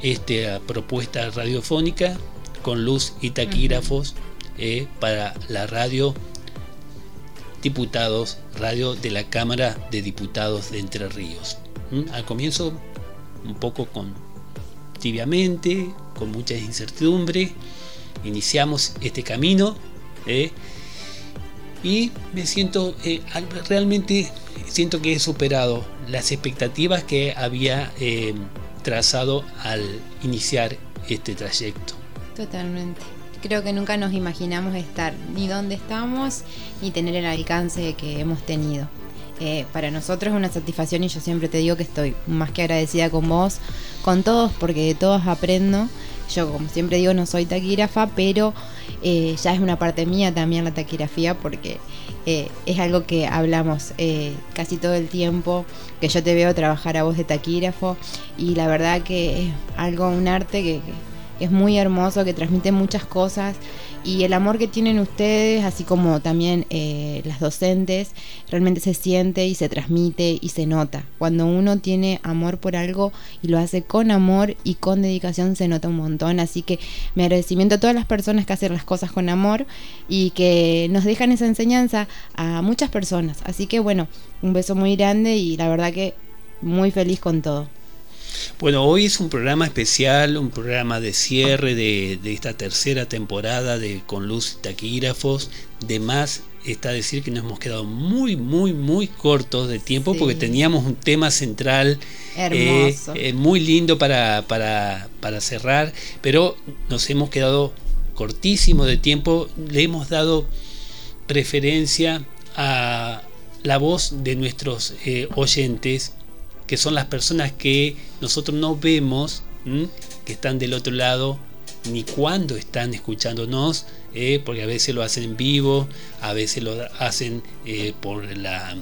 esta propuesta radiofónica con luz y taquígrafos eh, para la radio diputados, radio de la Cámara de Diputados de Entre Ríos. ¿Mm? Al comienzo un poco con tibiamente, con mucha incertidumbre, iniciamos este camino eh, y me siento eh, realmente siento que he superado las expectativas que había trazado al iniciar este trayecto. Totalmente. Creo que nunca nos imaginamos estar ni donde estamos ni tener el alcance que hemos tenido. Eh, para nosotros es una satisfacción y yo siempre te digo que estoy más que agradecida con vos, con todos, porque de todos aprendo. Yo como siempre digo no soy taquígrafa, pero eh, ya es una parte mía también la taquigrafía porque eh, es algo que hablamos eh, casi todo el tiempo, que yo te veo trabajar a voz de taquígrafo y la verdad que es algo, un arte que, que es muy hermoso, que transmite muchas cosas y el amor que tienen ustedes, así como también eh, las docentes, realmente se siente y se transmite y se nota. Cuando uno tiene amor por algo y lo hace con amor y con dedicación, se nota un montón. Así que mi agradecimiento a todas las personas que hacen las cosas con amor y que nos dejan esa enseñanza a muchas personas. Así que bueno, un beso muy grande y la verdad que muy feliz con todo. Bueno, hoy es un programa especial, un programa de cierre de, de esta tercera temporada de Con Luz y Taquígrafos. De más está decir que nos hemos quedado muy, muy, muy cortos de tiempo Sí. porque teníamos un tema central Hermoso. eh, eh, muy lindo para, para, para cerrar, pero nos hemos quedado cortísimos de tiempo. Le hemos dado preferencia a la voz de nuestros eh, oyentes, que son las personas que nosotros no vemos, ¿m? que están del otro lado, ni cuando están escuchándonos, eh, porque a veces lo hacen en vivo, a veces lo hacen eh, por la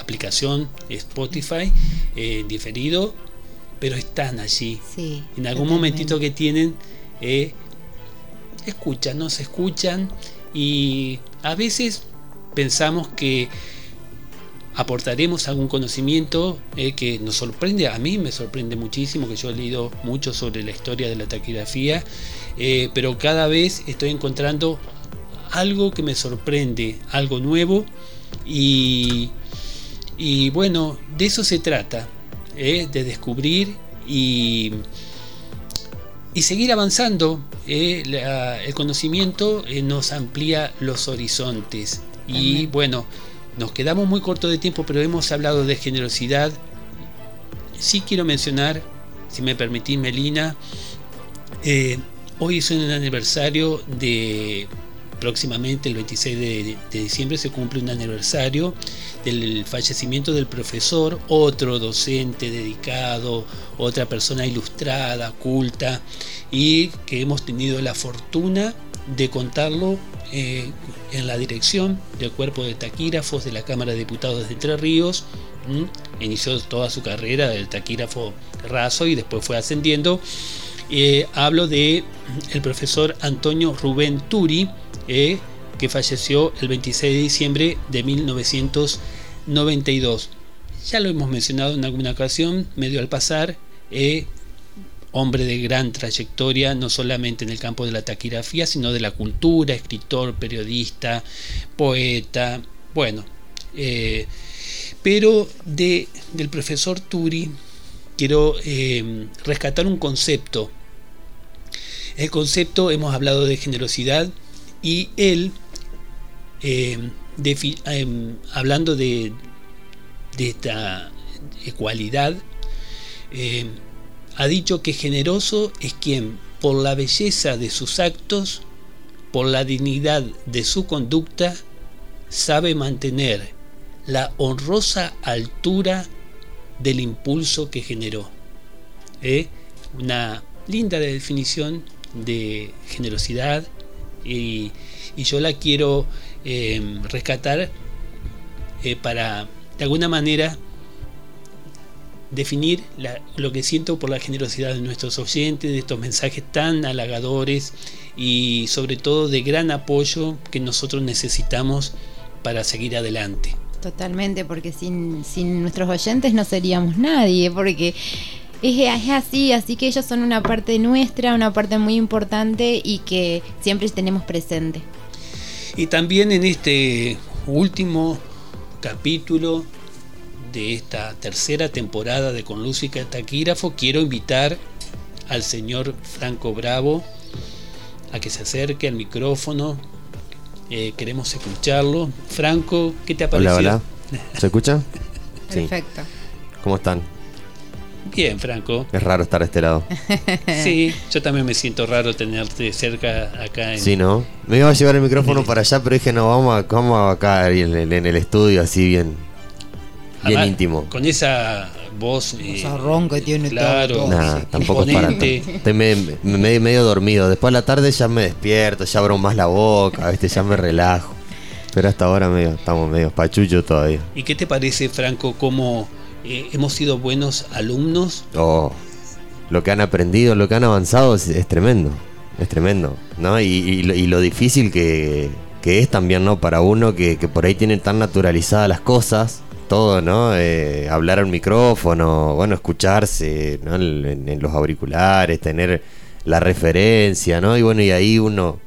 aplicación Spotify, eh, diferido, pero están allí. Sí, En algún momentito que tienen, eh, escuchan, nos escuchan y a veces pensamos que aportaremos algún conocimiento eh, que nos sorprende, a mí me sorprende muchísimo, que yo he leído mucho sobre la historia de la taquigrafía, eh, pero cada vez estoy encontrando algo que me sorprende, algo nuevo y, y bueno, de eso se trata, eh, de descubrir y, y seguir avanzando. eh, la- el conocimiento nos amplía los horizontes y bueno, nos quedamos muy cortos de tiempo, pero hemos hablado de generosidad. Sí quiero mencionar, si me permitís, Melina, eh, hoy es un aniversario de próximamente el 26 de, de diciembre se cumple un aniversario del fallecimiento del profesor, otro docente dedicado, otra persona ilustrada, culta, y que hemos tenido la fortuna de contarlo eh, en la dirección del cuerpo de taquígrafos de la Cámara de Diputados de Entre Ríos. Inició toda su carrera del taquígrafo raso y después fue ascendiendo. Eh, hablo de el profesor Antonio Rubén Turi, eh, que falleció el 26 de diciembre de 1992. Ya lo hemos mencionado en alguna ocasión, medio al pasar, eh, hombre de gran trayectoria, no solamente en el campo de la taquigrafía, sino de la cultura, escritor, periodista, poeta, bueno, eh, pero de, del profesor Turi quiero eh, rescatar un concepto. El concepto, hemos hablado de generosidad y él, eh, em, hablando de, de esta cualidad, ha dicho que generoso es quien, por la belleza de sus actos, por la dignidad de su conducta, sabe mantener la honrosa altura del impulso que generó. ¿Eh? Una linda definición de generosidad y, yo la quiero eh, rescatar eh, para de alguna manera definir la- lo que siento por la generosidad de nuestros oyentes, de estos mensajes tan halagadores y sobre todo de gran apoyo que nosotros necesitamos para seguir adelante. Totalmente, porque sin, sin nuestros oyentes no seríamos nadie, porque es, es así, así que ellos son una parte nuestra, una parte muy importante y que siempre tenemos presente. Y también en este último capítulo de esta tercera temporada de Con Luz y Taquígrafo, quiero invitar al señor Franco Bravo a que se acerque al micrófono. Eh, queremos escucharlo. Franco, ¿qué te ha Hola, parecido? hola. ¿Se escucha? Sí. Perfecto. ¿Cómo están? Bien, Franco. Es raro estar a este lado. Sí, yo también me siento raro tenerte cerca acá en, Sí, ¿no? Me iba a llevar el micrófono para allá, pero dije, no, vamos, a, vamos acá en el, en el estudio así bien, bien Además, íntimo. Con esa voz. eh, Vozarrón que tiene claro, todo. Nah, tampoco es para. Estoy me- me- medio, medio dormido. Después a la tarde ya me despierto, ya abro más la boca, ¿viste? ya me relajo. Pero hasta ahora medio, estamos medio pachucho todavía. ¿Y qué te parece, Franco, cómo eh, hemos sido buenos alumnos? Oh, lo que han aprendido, lo que han avanzado es, es tremendo. Es tremendo, ¿no? Y, y lo- y lo difícil que, que es también, ¿no? Para uno que, que por ahí tiene tan naturalizadas las cosas, todo, ¿no? Eh, hablar al micrófono, bueno, escucharse, en los auriculares, tener la referencia, ¿no? Y bueno, y ahí uno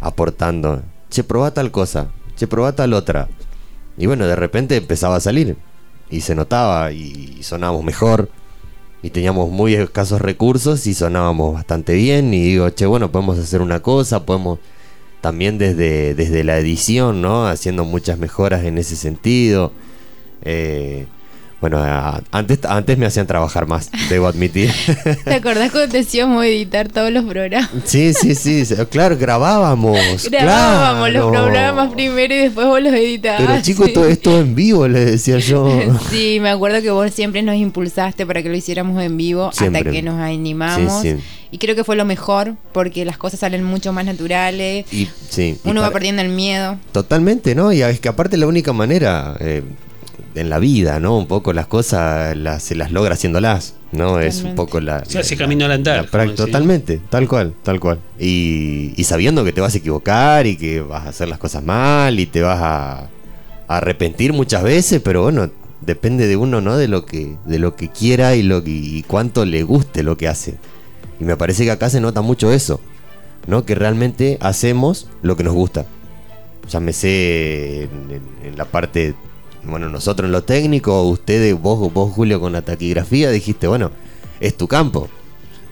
aportando, che, probá tal cosa, che, probá tal otra. Y bueno, de repente empezaba a salir. Y se notaba y sonábamos mejor. Y teníamos muy escasos recursos y sonábamos bastante bien. Y digo, che, bueno, podemos hacer una cosa, podemos también desde, desde la edición, ¿no? Haciendo muchas mejoras en ese sentido. Eh, bueno, antes, antes me hacían trabajar más, debo admitir. ¿Te acordás cuando te hacíamos editar todos los programas? sí, sí, sí, claro, grabábamos. Grabábamos los programas primero y después vos los editabas. Pero chicos, sí. todo esto en vivo, les decía yo. Sí, me acuerdo que vos siempre nos impulsaste para que lo hiciéramos en vivo Siempre. hasta que nos animamos. Sí, sí. Y creo que fue lo mejor porque las cosas salen mucho más naturales. Y, Uno va perdiendo el miedo. Totalmente, ¿no? Y es que aparte la única manera eh, en la vida, ¿no? Un poco las cosas las, se las logra haciéndolas, ¿no? Es un poco la... Se hace camino al andar. totalmente, tal cual, tal cual. Y, y sabiendo que te vas a equivocar y que vas a hacer las cosas mal y te vas a, a arrepentir muchas veces, pero bueno, depende de uno, ¿no? De lo que, de lo que quiera y, lo que, y cuánto le guste lo que hace. Y me parece que acá se nota mucho eso, ¿no? Que realmente hacemos lo que nos gusta. Llámese en, en- en la parte, bueno, nosotros en lo técnico, ustedes, vos, vos Julio con la taquigrafía, dijiste, bueno, es tu campo.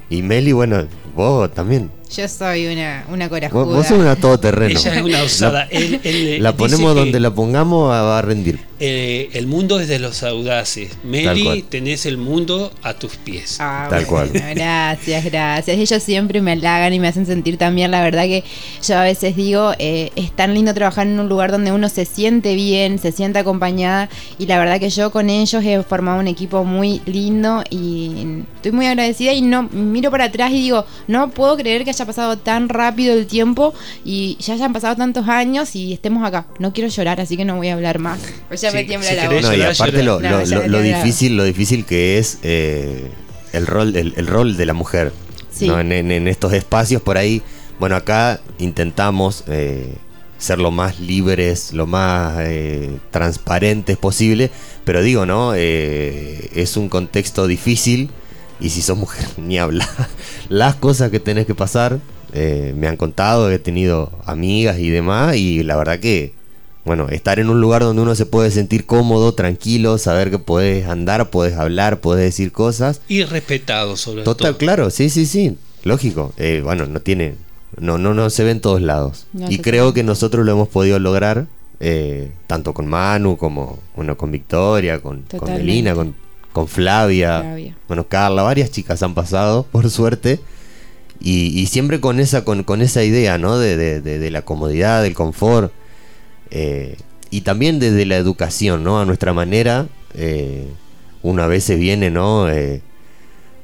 Y Meli, bueno, vos también. Yo soy una, una corajuda. Vos, vos sos una todoterreno. Ella es una osada. La, Él- él la dice ponemos que- donde la pongamos, va a rendir. Eh, el mundo es de los audaces. Meli, cual. tenés el mundo a tus pies. Ah, Tal cual. bueno, Gracias, gracias. Ellos siempre me halagan y me hacen sentir también, la verdad que yo a veces digo, eh, es tan lindo trabajar en un lugar donde uno se siente bien, se siente acompañada y la verdad que yo con ellos he formado un equipo muy lindo y estoy muy agradecida y no miro para atrás y digo, no puedo creer que haya pasado tan rápido el tiempo y ya hayan pasado tantos años y estemos acá. No quiero llorar, así que no voy a hablar más. Pues ya me tiembla la voz. No, y aparte lo, lo- difícil, lo difícil que es eh, el rol, el, el rol de la mujer. Sí. ¿no? En, en- en estos espacios por ahí. Bueno, acá intentamos eh, ser lo más libres, lo más eh, transparentes posible. Pero digo, ¿no? Eh, es un contexto difícil. Y si sos mujer, ni habla. Las cosas que tenés que pasar, eh, me han contado, he tenido amigas y demás. Y la verdad que bueno, estar en un lugar donde uno se puede sentir cómodo, tranquilo, saber que puedes andar, puedes hablar, puedes decir cosas. Y respetado sobre Total, todo. claro, sí, sí, sí, lógico. Eh, bueno, no tiene, no, no, no se ve en todos lados. No, y creo que nosotros lo hemos podido lograr, eh, tanto con Manu como bueno, con Victoria, con, con. Melina, con, con Flavia, Flavia. bueno, Carla, varias chicas han pasado, por suerte. Y, y siempre con esa, con, con esa idea, ¿no? De, de- de- de la comodidad, del confort. Eh, y también desde la educación, ¿no? A nuestra manera. eh, uno a veces viene, ¿no? Eh,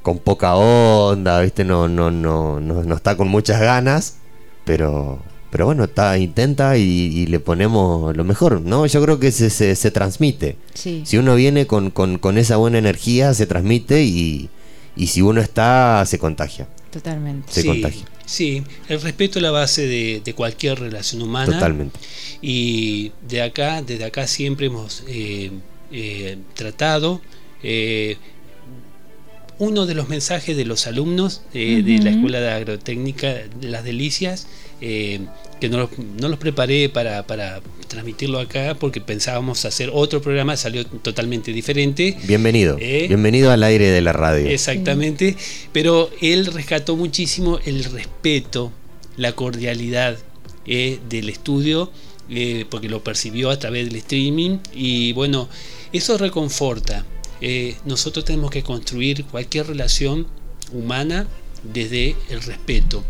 con poca onda, ¿viste? No, no, no, no, no está con muchas ganas. Pero, pero bueno, está, intenta y, y le ponemos lo mejor, ¿no? Yo creo que se, se, se transmite. Sí. Si uno viene con, con, con esa buena energía, se transmite y, y si uno está, se contagia. Totalmente. Se sí, contagia. Sí, el respeto es la base de, de cualquier relación humana. Totalmente. Y de acá, desde acá siempre hemos eh, eh, tratado. eh, uno de los mensajes de los alumnos eh, de la. Escuela de Agrotécnica de las Delicias, eh, que no los, no los preparé para, para transmitirlo acá porque pensábamos hacer otro programa, salió totalmente diferente. Bienvenido. Eh, Bienvenido al aire de la radio. Exactamente, pero él rescató muchísimo el respeto, la cordialidad eh, del estudio, eh, porque lo percibió a través del streaming y bueno, eso reconforta. Nosotros tenemos que construir cualquier relación humana desde el respeto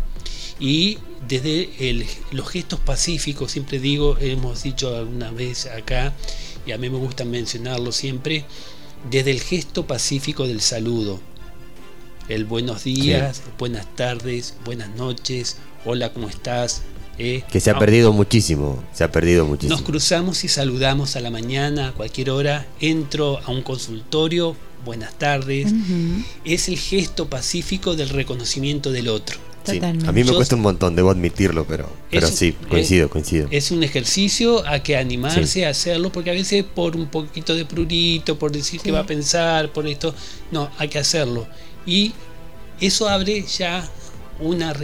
y desde el- los gestos pacíficos, siempre digo, hemos dicho alguna vez acá, y a mí me gusta mencionarlo siempre, desde el gesto pacífico del saludo. El buenos días, buenas tardes, buenas noches, hola, ¿cómo estás? Eh, Que se ha no, perdido muchísimo, se ha perdido muchísimo. Nos cruzamos y saludamos a la mañana, a cualquier hora. Entro a un consultorio, buenas tardes. Es el gesto pacífico del reconocimiento del otro. Sí, Totalmente. A mí me Yo- cuesta un montón, debo admitirlo, pero, pero sí, coincido, coincido. Es un ejercicio a que animarse a hacerlo, porque a veces por un poquito de prurito, por decir que va a pensar, por esto, no, hay que hacerlo. Y eso abre ya una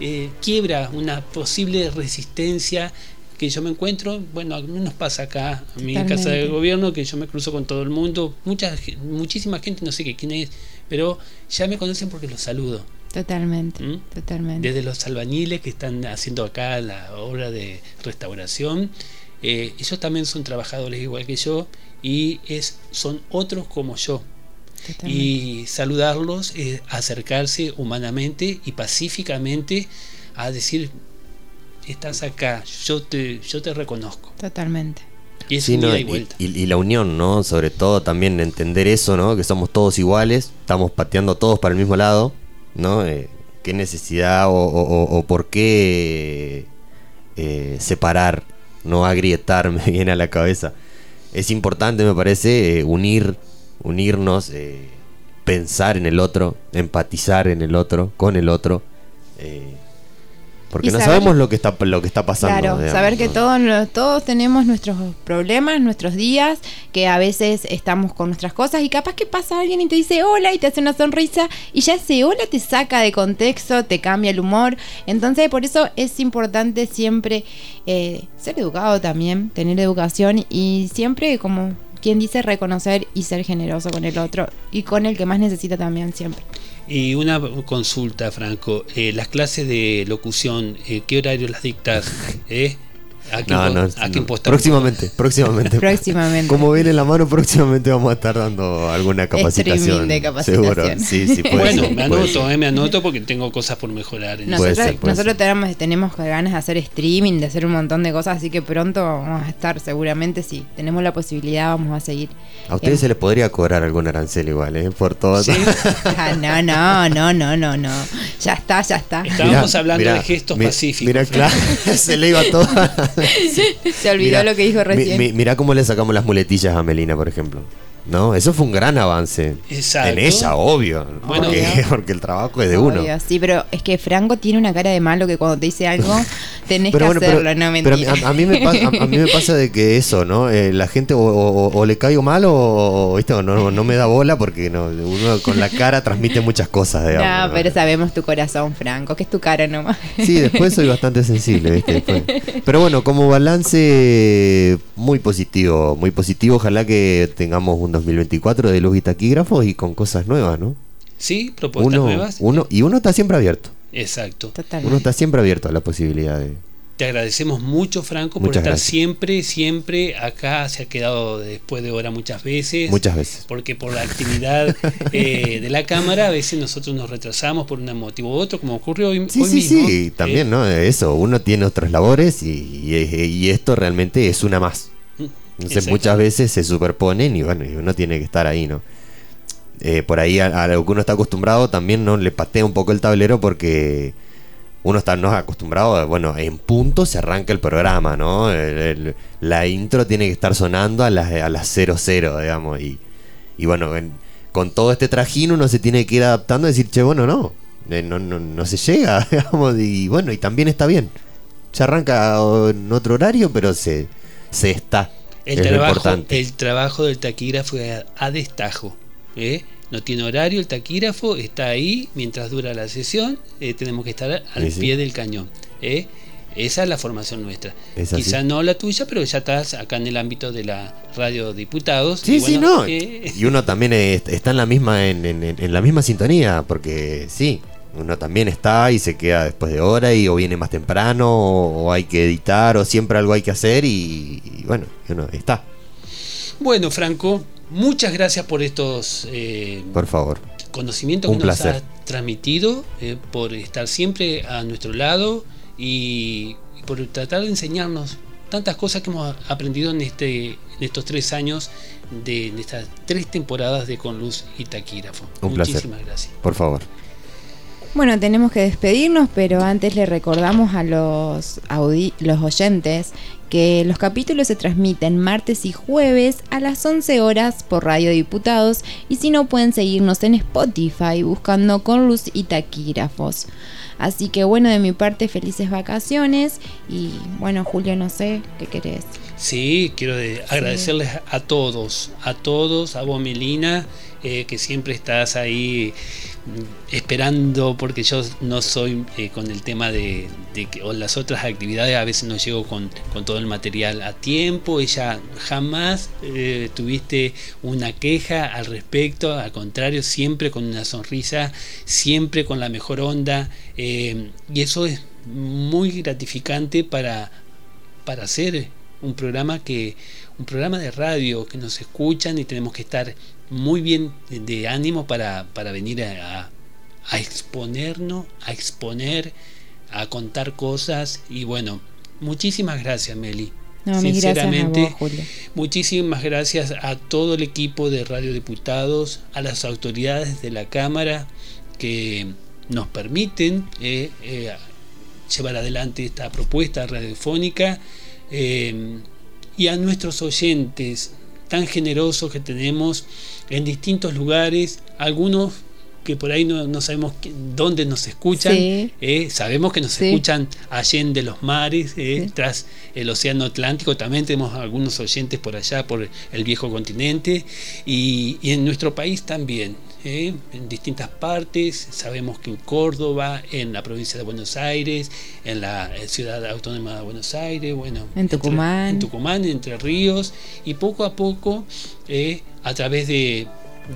eh, quiebra, una posible resistencia que yo me encuentro, bueno, al menos pasa acá, en mi casa de gobierno, que yo me cruzo con todo el mundo, mucha, muchísima gente, no sé qué quién es, pero ya me conocen porque los saludo. Totalmente, ¿Mm? totalmente. Desde los albañiles que están haciendo acá la obra de restauración, eh, ellos también son trabajadores igual que yo y es, son otros como yo. totalmente. Y saludarlos, es acercarse humanamente y pacíficamente a decir, estás acá, yo te, yo te reconozco. Totalmente. Y es Sí, no, y- y la unión, ¿no? Sobre todo también entender eso, ¿no? Que somos todos iguales, estamos pateando todos para el mismo lado, ¿no? Eh, ¿Qué necesidad o, por qué eh, separar, no agrietar, me viene a la cabeza? Es importante, me parece, eh, unir, unirnos, pensar en el otro, empatizar en el otro, con el otro. Porque Y no saber- sabemos lo que está lo que está pasando. Claro, digamos, saber que ¿no? todos, todos tenemos nuestros problemas, nuestros días, que a veces estamos con nuestras cosas y capaz que pasa alguien y te dice hola y te hace una sonrisa y ya ese hola te saca de contexto, te cambia el humor. Entonces por eso es importante siempre eh, ser educado también, tener educación y siempre como quien dice reconocer y ser generoso con el otro y con el que más necesita también siempre. Y una consulta, Franco. eh, las clases de locución, eh, ¿qué horario las dictas? ¿Eh? Aquí No, no, aquí no. próximamente, próximamente. Próximamente. Como viene la mano, próximamente vamos a estar dando alguna capacitación. Streaming de capacitación. Seguro, sí, sí, puede Bueno, ser, me puede anoto, ser. eh, me anoto porque tengo cosas por mejorar. en Nosotros, ser, nosotros tenemos, tenemos ganas de hacer streaming, de hacer un montón de cosas, así que pronto vamos a estar, seguramente si tenemos la posibilidad vamos a seguir. A ustedes se les podría cobrar algún arancel igual, ¿eh? Por todo. Ah, no, no, no, no, no, no. Ya está, ya está. Estábamos hablando de gestos mi- pacíficos. Mira, claro, se le iba todo. Se olvidó lo que dijo mi- recién. mi- Mirá cómo le sacamos las muletillas a Melina, por ejemplo. ¿No? Eso fue un gran avance. Exacto. En ella, obvio. porque, el trabajo es de uno. Obvio, sí, pero es que Franco tiene una cara de malo que cuando te dice algo tenés Pero que bueno, hacerlo, pero, no pero mentira. a, a mí me pasa, a, a mí me pasa de que eso, ¿no? Eh, la gente o, o- o le caigo mal o, o, ¿viste? o no, no me da bola porque no, uno con la cara transmite muchas cosas, digamos. No, ¿no? pero sabemos tu corazón, Franco, que es tu cara nomás. Sí, después soy bastante sensible, ¿viste? Después. Pero bueno, como balance muy positivo, muy positivo. Ojalá que tengamos un 2024 de luz y taquígrafos y con cosas nuevas, ¿no? Sí, propuestas Uno, nuevas. uno, y uno está siempre abierto. Exacto. Uno está siempre abierto a la posibilidad de... Te agradecemos mucho, Franco, por estar gracias. siempre, siempre acá. Se ha quedado después de hora muchas veces. Muchas veces. Porque por la actividad eh, de la cámara, a veces nosotros nos retrasamos por un motivo u otro, como ocurrió hoy, Sí, hoy sí, mismo. sí, también, ¿no? Eso, uno tiene otras labores y, y- y esto realmente es una más. Entonces muchas veces se superponen y bueno, uno tiene que estar ahí, ¿no? Eh, por ahí a, a lo que uno está acostumbrado también no le patea un poco el tablero porque uno está no acostumbrado, bueno, en punto se arranca el programa, ¿no? El- el- la intro tiene que estar sonando a las a las 00, digamos, y, y bueno, en- con todo este trajín uno se tiene que ir adaptando y decir, che, bueno, no, eh, no, no, no se llega, digamos, y bueno, y también está bien. Se arranca en otro horario, pero se, se está. El es trabajo, el trabajo del taquígrafo es a, a destajo. ¿eh? No tiene horario el taquígrafo, está ahí mientras dura la sesión, eh, tenemos que estar al Sí, sí. pie del cañón. ¿eh? Esa es la formación nuestra. Quizá no la tuya, pero ya estás acá en el ámbito de la radio diputados. Sí, y sí, no. eh, Y uno también es- está en la misma en, en- en la misma sintonía, porque sí, uno también está y se queda después de hora y o viene más temprano o, o hay que editar o siempre algo hay que hacer y, y bueno, uno está, Bueno, Franco, muchas gracias por estos eh, por favor. conocimientos Un que nos placer. has transmitido, eh, por estar siempre a nuestro lado y, y por tratar de enseñarnos tantas cosas que hemos aprendido en, este, en estos tres años de, en estas tres temporadas de Con Luz y Taquígrafo. Un Muchísimas placer. gracias. Por favor. Bueno, tenemos que despedirnos, pero antes le recordamos a los, audi- los oyentes que los capítulos se transmiten martes y jueves a las 11 horas por Radio Diputados y si no pueden seguirnos en Spotify buscando con luz y taquígrafos. Así que bueno, de mi parte felices vacaciones y bueno, Julio, no sé, ¿qué querés? Sí, quiero de- agradecerles a todos, a todos, a vos Melina, eh, que siempre estás ahí esperando, porque yo no soy eh, con el tema de, que, o las otras actividades, a veces no llego con, con todo el material a tiempo, ella jamás eh, tuviste una queja al respecto, al contrario, siempre con una sonrisa, siempre con la mejor onda, eh, y eso es muy gratificante para, para hacer un programa que un programa de radio que nos escuchan y tenemos que estar muy bien de, ánimo para, para venir a, a- exponernos, a exponer, a contar cosas y bueno, muchísimas gracias Meli. No, gracias Sinceramente, vos, muchísimas gracias a todo el equipo de Radio Diputados, a las autoridades de la Cámara que nos permiten eh, eh, llevar adelante esta propuesta radiofónica eh, y a nuestros oyentes tan generosos que tenemos en distintos lugares, algunos que por ahí no, no sabemos dónde nos escuchan, Sí. eh, sabemos que nos Sí. escuchan allende los mares, eh, tras el Océano Atlántico, también tenemos algunos oyentes por allá, por el viejo continente, y, y en nuestro país también, eh, en distintas partes, sabemos que en Córdoba, en la provincia de Buenos Aires, en la eh, ciudad autónoma de Buenos Aires, bueno, En entre- Tucumán. en Tucumán, Entre Ríos, y poco a poco, eh, a través de,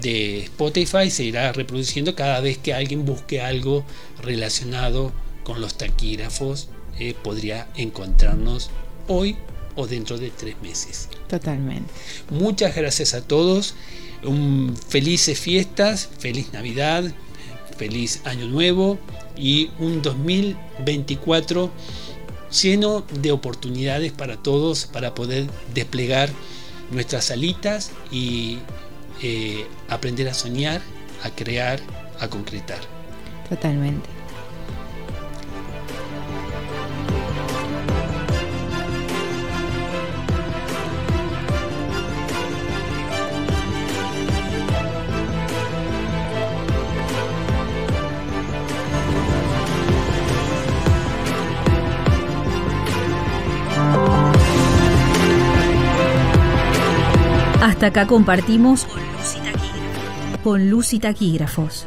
de Spotify, se irá reproduciendo cada vez que alguien busque algo relacionado con los taquígrafos, eh, podría encontrarnos hoy o dentro de tres meses. Totalmente. Muchas gracias a todos, un felices fiestas, feliz Navidad, feliz Año Nuevo y un 2024 lleno de oportunidades para todos para poder desplegar nuestras alitas y eh, aprender a soñar, a crear, a concretar. Totalmente. Hasta acá compartimos con luz y taquígrafos.